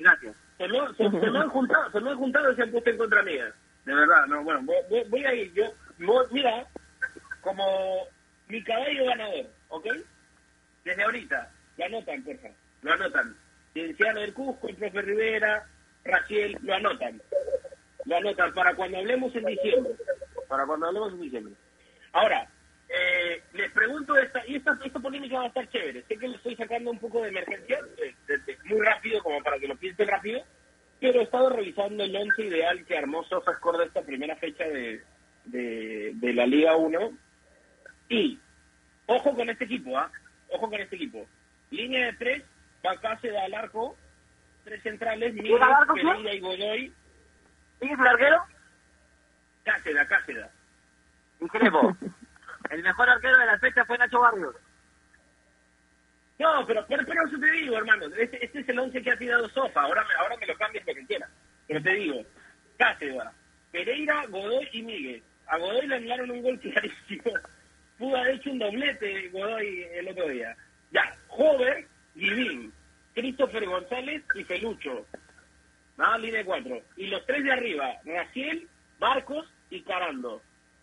[SPEAKER 3] Gracias.
[SPEAKER 1] Se me, se, se me han juntado, se me han juntado y se han puesto en contra mía. De verdad, no, bueno, voy, voy- a ir, yo, voy- mira, como mi caballo ganador, ¿ok? Desde ahorita, lo anotan, por favor, lo anotan. Cienciano del Cusco, el profe Rivera, Raciel, lo anotan. Lo anotan para cuando hablemos en diciembre. Para cuando hablemos en diciembre. Ahora, eh, les pregunto esta, y esta, esta polémica va a estar chévere. Sé que lo estoy sacando un poco de emergencia, eh, de- de- muy rápido, como para que lo piensen rápido, pero he estado revisando el once ideal que armó SofaScore de esta primera fecha de, de, de la Liga 1. Y, ojo con este equipo, ¿ah? Ojo con este equipo. Línea de tres, Bacáceda al arco, tres centrales, Miguel,
[SPEAKER 3] quién?
[SPEAKER 1] Pereira y Godoy,
[SPEAKER 3] ¿Sigue el arquero?
[SPEAKER 1] Cáceda, Cáceda.
[SPEAKER 3] Discrepo. <laughs> el mejor arquero de la fecha fue Nacho Barrios.
[SPEAKER 1] No, pero, pero, pero eso te digo, hermano. Este, este es el once que ha tirado Sofa. Ahora me, ahora me lo cambies lo que quieras. Pero te digo, Cáceres, Pereira, Godoy y Miguel. A Godoy le anularon un gol clarísimo. Pudo haber hecho un doblete Godoy el otro día. Ya, Jover, Guivín, Christopher González y Felucho. Nada, línea de cuatro. Y los tres de arriba, Raciel, Marcos y Carando.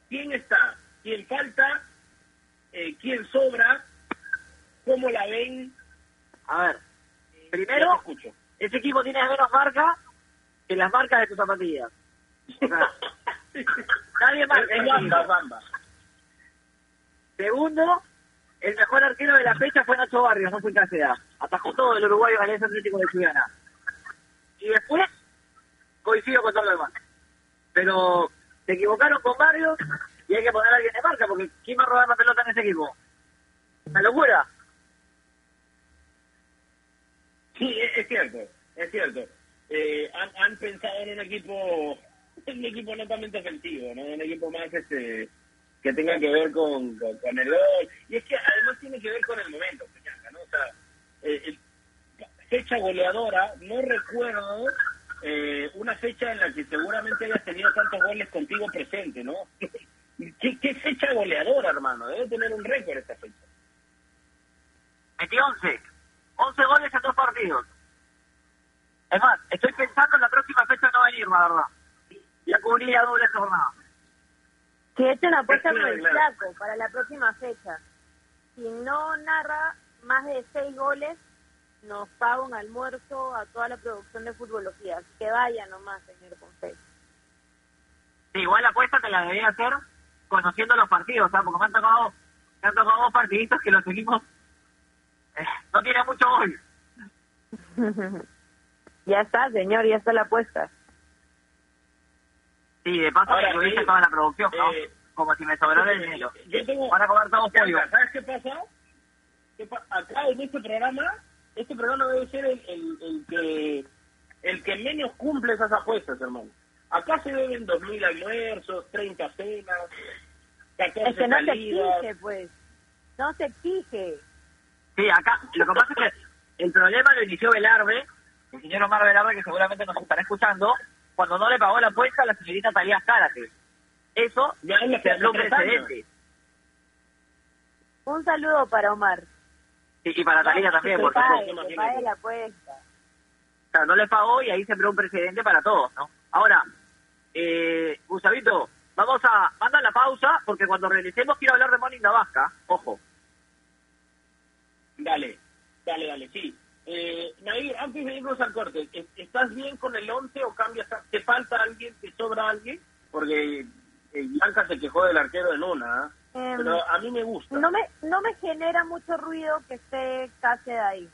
[SPEAKER 1] ¿Quién está? ¿Quién falta? Eh, ¿Quién sobra? ¿Cómo la ven?
[SPEAKER 3] A ver,
[SPEAKER 1] Ya
[SPEAKER 3] primero,
[SPEAKER 1] escucho.
[SPEAKER 3] ese equipo tiene menos marca que las marcas de tus zapatillas. O sea, <laughs> nadie más.
[SPEAKER 1] Es bamba, bamba.
[SPEAKER 3] Segundo, el mejor arquero de la fecha fue Nacho Barrios, no fue Cáceres. Atajó todo el uruguayo Alianza Atlético de Ciudadana. Y después, coincido con todo lo demás. Pero se equivocaron con Barrios y hay que poner a alguien de marca, porque ¿quién va a robar la pelota en ese equipo? Una locura.
[SPEAKER 1] Sí, es, cierto, es cierto. Eh, han, han pensado en un equipo, en un equipo netamente ofensivo, ¿no? Un equipo más este que tenga que ver con, con, el gol. Y es que además tiene que ver con el momento, ¿no? O sea, eh, fecha goleadora, no recuerdo eh, una fecha en la que seguramente hayas tenido tantos goles contigo presente, ¿no? <laughs> ¿Qué, qué fecha goleadora, hermano? Debe tener un récord esta fecha.
[SPEAKER 3] Metí 11. 11 goles en dos partidos. Es más, estoy pensando en la próxima fecha no venir, la verdad. Ya cubría doble jornada.
[SPEAKER 2] Que eche una apuesta por el flaco para la próxima fecha. Si no narra más de seis goles, nos paga un almuerzo a toda la producción de futbología. Así que vaya nomás, señor Ponce.
[SPEAKER 3] Sí, igual la apuesta te la debía hacer conociendo los partidos, ¿sabes? Porque me han tocado, me han tocado dos partidistas que los seguimos. eh, no tiene mucho gol. <laughs>
[SPEAKER 2] ya está, señor, ya está la apuesta.
[SPEAKER 3] Sí, de paso
[SPEAKER 1] Ahora,
[SPEAKER 3] que hice toda la producción, ¿no?
[SPEAKER 1] eh,
[SPEAKER 3] Como si me sobrara el dinero.
[SPEAKER 1] Yo tengo...
[SPEAKER 3] Van a comer todos pollo.
[SPEAKER 1] Bianca, ¿Sabes qué pasa? ¿Qué pa- Acá en este programa, este programa debe ser el, el, el que el que menos cumple esas apuestas, hermano. Acá se deben 2.000 almuerzos, 30 cenas, 14
[SPEAKER 2] Es que no se
[SPEAKER 1] salidas.
[SPEAKER 2] exige, pues. No se exige.
[SPEAKER 3] Sí, acá, lo que pasa es que el problema lo inició Velarde, el señor Omar Velarde, que seguramente nos estará escuchando, cuando no le pagó la apuesta a la señorita Talía Zárate. Eso
[SPEAKER 1] Ya es lo años.
[SPEAKER 3] precedente.
[SPEAKER 2] Un saludo para Omar.
[SPEAKER 3] Y, y para Talía también,
[SPEAKER 2] Que
[SPEAKER 3] porque
[SPEAKER 2] pague, la apuesta.
[SPEAKER 3] o sea, no le pagó y ahí sembró un precedente para todos, ¿no? Ahora, eh, Gustavito, vamos a mandar la pausa, porque cuando regresemos quiero hablar de Morning Vasca, ojo.
[SPEAKER 1] Dale, dale, dale, sí. Eh, Nair, antes de irnos al corte, ¿es- ¿estás bien con el 11 o cambias? a- ¿Te falta alguien? ¿Te sobra alguien? Porque eh, Blanca se quejó del arquero en una, ¿ah?
[SPEAKER 2] Em,
[SPEAKER 1] pero a mí me gusta.
[SPEAKER 2] No me, no me genera mucho ruido que esté Cáceres ahí.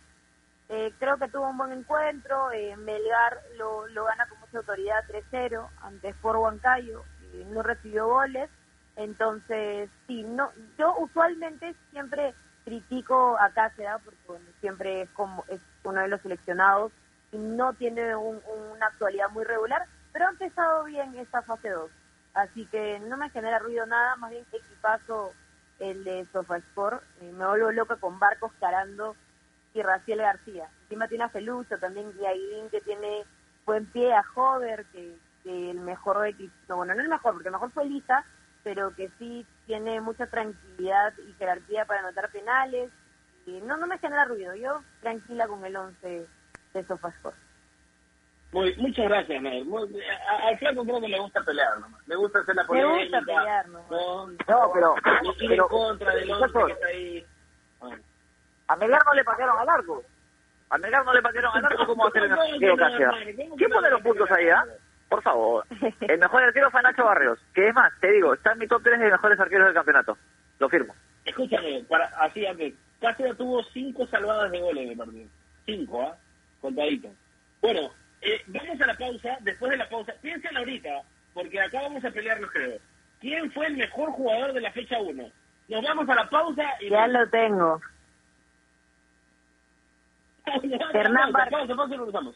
[SPEAKER 2] Eh, creo que tuvo un buen encuentro. eh, Melgar lo, lo gana con mucha autoridad 3-0 ante Sport Huancayo. eh, no recibió goles. Entonces, sí, no, yo usualmente siempre critico a Cáceres porque bueno, siempre es como es uno de los seleccionados y no tiene un- una actualidad muy regular, pero ha empezado bien esta fase 2. Así que no me genera ruido nada, más bien equipazo el de SofaSport. Eh, me vuelvo loca con Barcos Carando y Raciel García. Encima tiene a Felucho, también Guiaguín, que tiene buen pie, a Hover, que, que el mejor equipo, no, bueno, no el mejor, porque el mejor fue Lisa, pero que sí tiene mucha tranquilidad y jerarquía para anotar penales. Y no, no me genera ruido. Yo tranquila con el 11 de SofaSport.
[SPEAKER 1] Muy, muchas gracias, Nair. Muy- a- al flaco creo que le gusta pelear nomás. Le gusta hacer la
[SPEAKER 2] Me
[SPEAKER 1] polémica.
[SPEAKER 2] gusta pelear, ¿no?
[SPEAKER 3] Pero-
[SPEAKER 1] ir
[SPEAKER 3] pero-
[SPEAKER 1] en contra del 11
[SPEAKER 3] muchachos,
[SPEAKER 1] que está ahí. Bueno.
[SPEAKER 3] A Melgar no le patearon al arco. A Melgar no le patearon al arco, ¿cómo va a ser el mejor arquero Cáceres? ¿Quién pone los puntos ahí, ah? Por favor. El mejor arquero fue Nacho Barrios. Que es más, te digo, está en mi top 3 de mejores arqueros del campeonato. Lo firmo.
[SPEAKER 1] Escúchame, para, así antes, Cáceres tuvo cinco salvadas de goles el partido. Cinco, ¿ah? Contadito. Bueno, eh, vamos a la pausa. Después de la pausa, piensen ahorita, porque acá vamos a pelearnos, creo. ¿Quién fue el mejor jugador de la fecha 1? Nos vamos a la pausa y...
[SPEAKER 2] Ya lo tengo. <laughs> Hernán
[SPEAKER 1] pausa,
[SPEAKER 2] Vargas.
[SPEAKER 1] pausa, pausa y regresamos.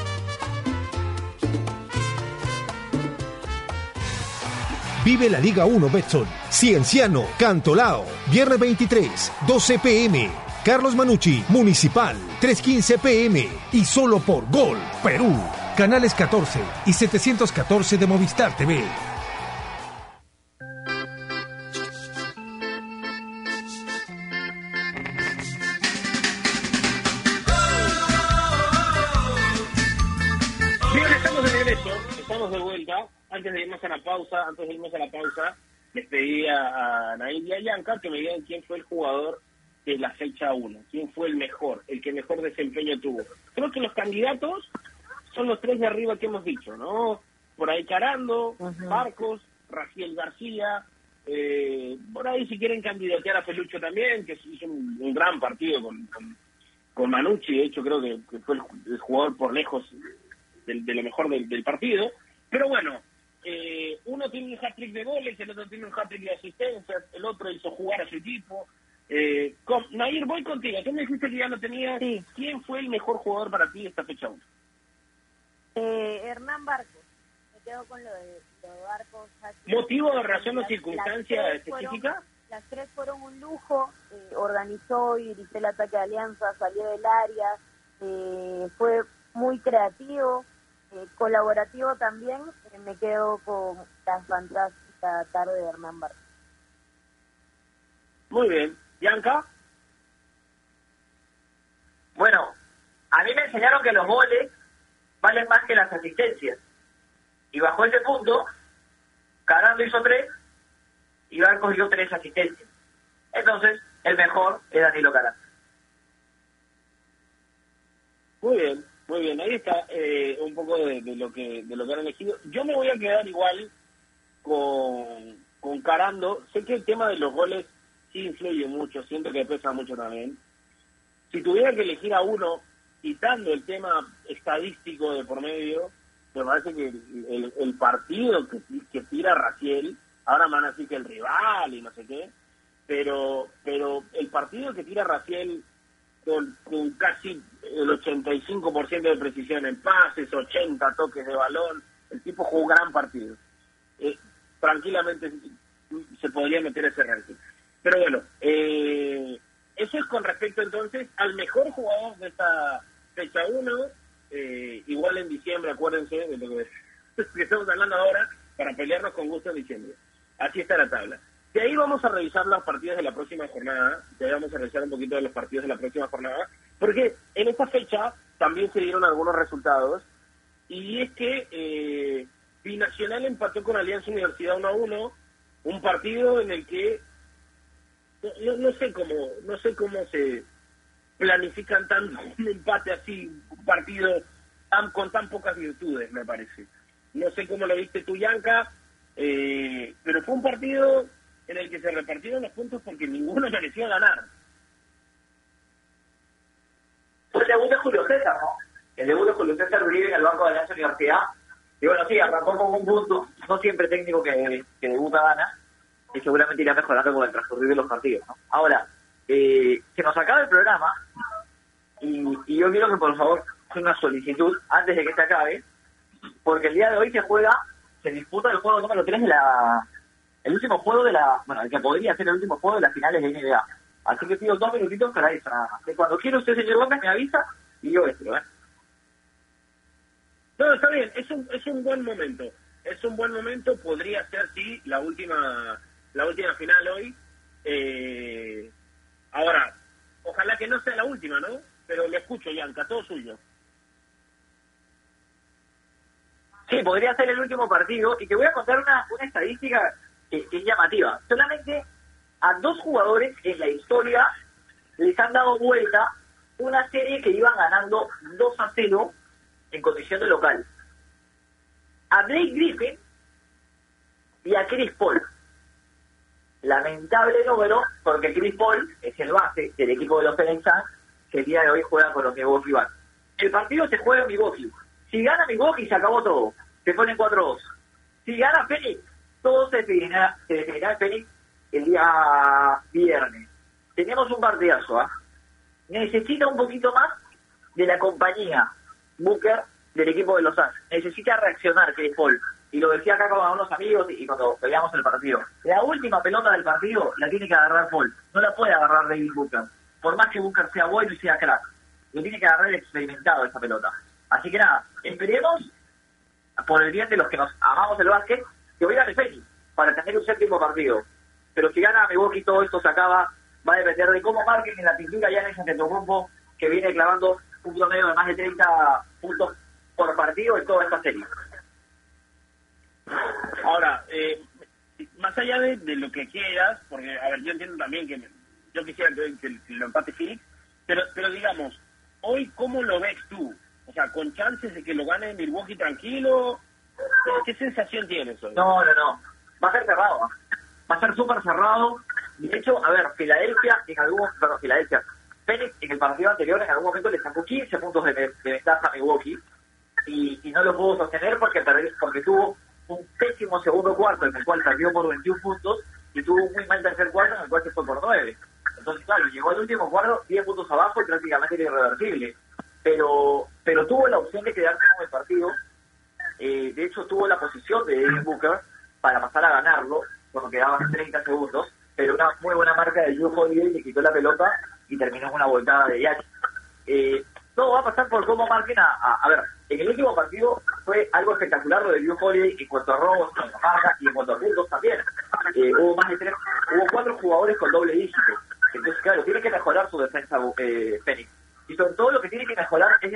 [SPEAKER 4] Vive la Liga 1 Betson. Cienciano, Cantolao. Viernes 23, 12 pm. Carlos Manucci, Municipal, 3.15 pm. Y solo por Gol, Perú. Canales 14 y 714 de Movistar TV.
[SPEAKER 1] Antes de irnos a la pausa, les pedí a, a Nair y a Yanka que me digan quién fue el jugador de la fecha 1, quién fue el mejor, el que mejor desempeño tuvo. Creo que los candidatos son los tres de arriba que hemos dicho, ¿no? Por ahí Carando, Marcos, Raciel García, Eh, por ahí si quieren candidatear a Pelucho también, que hizo un, un gran partido con, con, con Manucci, de hecho creo que, que fue el, el jugador por lejos del- de, lo mejor del, del partido. Pero bueno, eh, uno tiene un hat-trick de goles, el otro tiene un hat-trick de asistencias, el otro hizo jugar a su equipo. Eh, con, Nair, voy contigo. Tú me dijiste que ya lo tenías.
[SPEAKER 2] Sí.
[SPEAKER 1] ¿Quién fue el mejor jugador para ti esta fecha 1?
[SPEAKER 2] Eh, Hernán Barcos. Me quedo con lo de, lo de Barcos.
[SPEAKER 1] ¿Motivo de razón o circunstancia
[SPEAKER 2] las tres fueron-
[SPEAKER 1] específica?
[SPEAKER 2] las tres fueron un lujo. eh, organizó y dirigió el ataque de Alianza, salió del área. eh, fue muy creativo, eh, colaborativo también. eh, me quedo con la fantástica tarde de Hernán Barcos.
[SPEAKER 1] Muy bien. Bianca.
[SPEAKER 3] Bueno, a mí me enseñaron que los goles valen más que las asistencias. Y bajo ese punto, Carando hizo tres y Barcos dio tres asistencias. Entonces, el mejor es Danilo Carando.
[SPEAKER 1] Muy bien, muy bien. Ahí está eh, un poco de, lo que de lo que han elegido. Yo me voy a quedar igual con, con Carando. Sé que el tema de los goles sí influye mucho, siento que pesa mucho también. Si tuviera que elegir a uno, quitando el tema estadístico de por medio, me parece que el partido que, que tira Raciel, ahora me van a decir que el rival y no sé qué, pero pero el partido que tira Raciel con, con casi el 85% de precisión en pases, 80 toques de balón, el tipo jugó un gran partido. Eh, tranquilamente se podría meter ese ranking. Pero bueno, eh, eso es con respecto entonces al mejor jugador de esta fecha 1, eh, igual en diciembre, acuérdense de <laughs> lo que, estamos hablando ahora, para pelearnos con gusto en diciembre. Así está la tabla. De ahí vamos a revisar los partidos de la próxima jornada, de ahí vamos a revisar un poquito de los partidos de la próxima jornada, porque en esta fecha también se dieron algunos resultados, y es que eh, Binacional empató con Alianza Universidad 1 a 1, un partido en el que no, no, sé cómo no sé cómo se planifican tanto <laughs> un empate así, un partido tan, con tan pocas virtudes, me parece. No sé cómo lo viste tú, Yanka, eh, pero fue un partido en el que se repartieron los puntos porque ninguno <laughs> mereció ganar.
[SPEAKER 3] Fue el debut de Julio ¿no? El debut de Julio César Uribe en el banco de la Universidad. Y bueno, sí, arrancó con un punto. No siempre técnico que, debuta gana. Y seguramente irá mejorando con el transcurrir de los partidos, ¿no? Ahora, eh, se nos acaba el programa. Y, y yo quiero que por favor haga una solicitud antes de que se acabe. Porque el día de hoy se juega, se disputa el juego número 3 de la. El último juego de la. Bueno, el que podría ser el último juego de las finales de NBA. Así que pido dos minutitos para eso cuando quiera usted, señor López, me avisa y ¿eh?
[SPEAKER 1] No, está bien, es un, es un buen momento. Es un buen momento, podría ser, sí, la última la última final hoy. Eh, ahora, ojalá que no sea la última, ¿no? Pero le escucho, Yanka, todo suyo.
[SPEAKER 3] Sí, podría ser el último partido. Y te voy a contar una, una estadística que es llamativa. Solamente a dos jugadores en la historia les han dado vuelta una serie que iban ganando 2 a 0 en condición de local. A Blake Griffin y a Chris Paul. Lamentable número, porque Chris Paul es el base del equipo de los Phoenix que el día de hoy juega con los Milwaukee Bucks. El partido se juega en Milwaukee. Si gana Milwaukee, se acabó todo. Se ponen 4-2. Si gana Phoenix, todo se definirá, se en Phoenix el día viernes. Tenemos un partidazo, ¿ah? Necesita un poquito más de la compañía Booker del equipo de los Suns. Necesita reaccionar Chris Paul. Y lo decía acá con unos amigos y cuando veíamos el partido. La última pelota del partido la tiene que agarrar Paul. No la puede agarrar David Booker. Por más que Booker sea bueno y sea crack. Lo tiene que agarrar el experimentado esa pelota. Así que nada, esperemos por el bien de los que nos amamos el básquet, que vayan el Fenix para tener un séptimo partido. Pero si gana Milwaukee todo esto se acaba, va a depender de cómo marquen en la pintura ya en ese grupo que viene clavando un promedio de más de 30 puntos por partido en toda esta serie.
[SPEAKER 1] Ahora, eh, más allá de, de lo que quieras, porque, a ver, yo entiendo también que yo quisiera que, que- que lo empate Phoenix, pero, pero digamos, hoy, ¿cómo lo ves tú? O sea, con chances de que lo gane Milwaukee tranquilo, ¿qué, qué sensación tienes hoy?
[SPEAKER 3] No, no, no. Va a ser cerrado. ¿ah? va a ser súper cerrado. De hecho, a ver, Filadelfia en algún, perdón, Filadelfia, Phoenix en el partido anterior en algún momento le sacó 15 puntos de, de ventaja a Milwaukee y, no lo pudo sostener porque porque tuvo un pésimo segundo cuarto en el cual perdió por 21 puntos y tuvo un muy mal tercer cuarto en el cual se fue por 9. Entonces, claro, llegó al último cuarto 10 puntos abajo y prácticamente era irreversible. Pero, pero tuvo la opción de quedarse con el partido. Eh, de hecho, tuvo la posición de Devin Booker para pasar a ganarlo cuando quedaban 30 segundos. Pero una muy buena marca de Drew Holiday le quitó la pelota y terminó con una voltada de Yachi. Eh, todo va a pasar por cómo marquen a, a, ver, en el último partido fue algo espectacular lo de Drew Holiday en cuanto a robos, en cuanto a marca y en cuanto a puntos también. Eh, hubo más de tres, hubo cuatro jugadores con doble dígito. Entonces, claro, tiene que mejorar su defensa eh, Fénix. Y sobre todo lo que tiene que mejorar es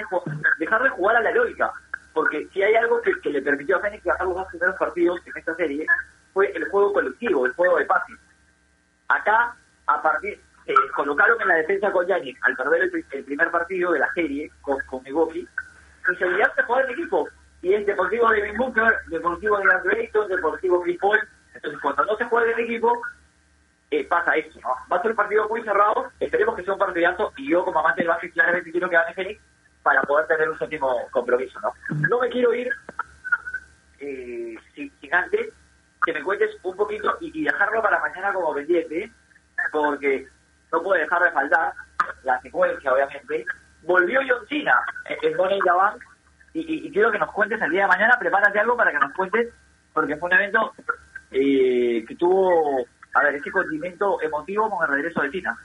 [SPEAKER 3] dejar de jugar a la lógica. Porque si hay algo que, que le permitió a Fénix ganar los dos primeros partidos en esta serie, fue el juego colectivo, el juego de pase. Acá, a partir, eh, colocaron en la defensa con Yannick al perder el, primer partido de la serie con, con Milwaukee olvidaron de jugar en equipo. Y es Deportivo de Ben Booker, Deportivo de Andreyton, Deportivo Chris Paul. Entonces, cuando no se juega en equipo, eh, pasa esto. Va a ser un partido muy cerrado. Esperemos que sea un partidazo. Y yo, como amante del básquet, claramente quiero que gane Félix para poder tener un séptimo compromiso. No, no me quiero ir eh, sin, antes que me cuentes un poquito y, y dejarlo para mañana como pendiente, porque no puede dejar de faltar la secuencia, obviamente. Volvió John Cena en Bonnie Bank y, y, el día de mañana. Prepárate algo para que nos cuentes, porque fue un evento eh, que tuvo, a ver, ese condimento emotivo con el regreso de Cena.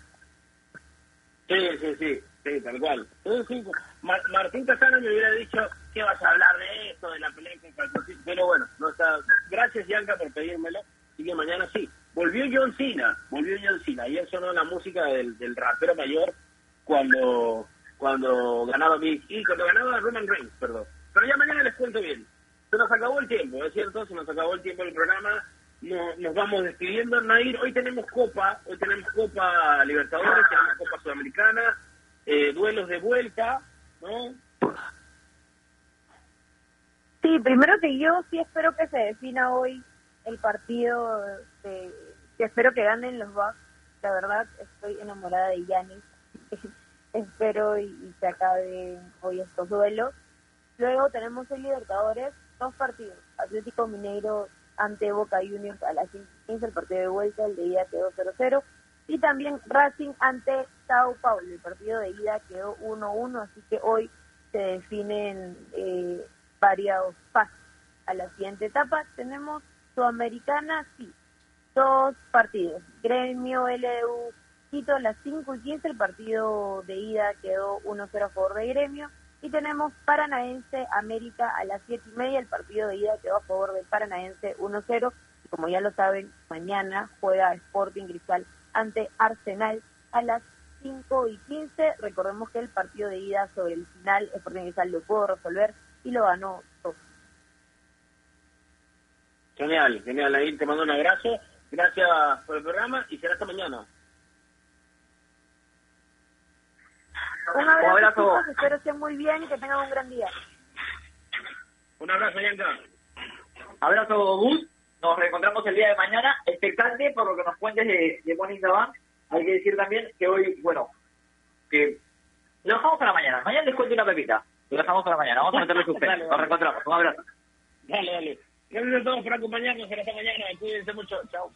[SPEAKER 1] Sí, sí, sí, sí, tal cual. Martín Casano me hubiera dicho que vas a hablar de esto, de la pelea con pero bueno, no está. Gracias, Bianca, por pedírmelo. Así que mañana sí volvió John Cena, volvió John Cena, eso sonó la música del, del rapero mayor cuando cuando ganaba Big y cuando ganaba Roman Reigns, perdón. Pero ya mañana les cuento bien. Se nos acabó el tiempo, ¿es cierto? Se nos acabó el tiempo del programa. No, nos vamos despidiendo. Nair, hoy tenemos Copa, hoy tenemos Copa Libertadores, tenemos Copa Sudamericana, eh, duelos de vuelta, ¿no?
[SPEAKER 2] Sí, primero que yo sí espero que se defina hoy el partido de, espero que ganen los Bucks. La verdad, estoy enamorada de Yanis. <laughs> espero y, se acabe hoy estos duelos. Luego tenemos el Libertadores, dos partidos. Atlético Mineiro ante Boca Juniors a las 15, el partido de vuelta, el de ida quedó 0-0. Y también Racing ante Sao Paulo, el partido de ida quedó 1-1, así que hoy se definen eh, varios pasos. A la siguiente etapa tenemos Sudamericana, sí, dos partidos. Gremio LDU Quito a las 5 y 15, el partido de ida quedó 1-0 a favor de Gremio. Y tenemos Paranaense América a las 7 y media, el partido de ida quedó a favor del Paranaense 1-0. Y como ya lo saben, mañana juega Sporting Cristal ante Arsenal a las 5 y 15. Recordemos que el partido de ida sobre el final, Sporting Cristal lo pudo resolver y lo ganó
[SPEAKER 1] Genial, genial. Ahí te mando un abrazo. Gracias por el programa y será hasta mañana.
[SPEAKER 2] Un abrazo, un espero estén muy bien y que tengan un gran día.
[SPEAKER 1] Un abrazo, Yanka.
[SPEAKER 3] Abrazo, Gus. Nos reencontramos el día de mañana. Expectante por lo que nos cuentes de, de Morning Hay que decir también que hoy, bueno, que lo dejamos para mañana. Mañana les cuento una pepita. Lo dejamos para mañana. Vamos a meterle suspense. Nos reencontramos. Un abrazo.
[SPEAKER 1] Dale, dale. Gracias a todos por acompañarnos en esta mañana. Cuídense mucho. Chao.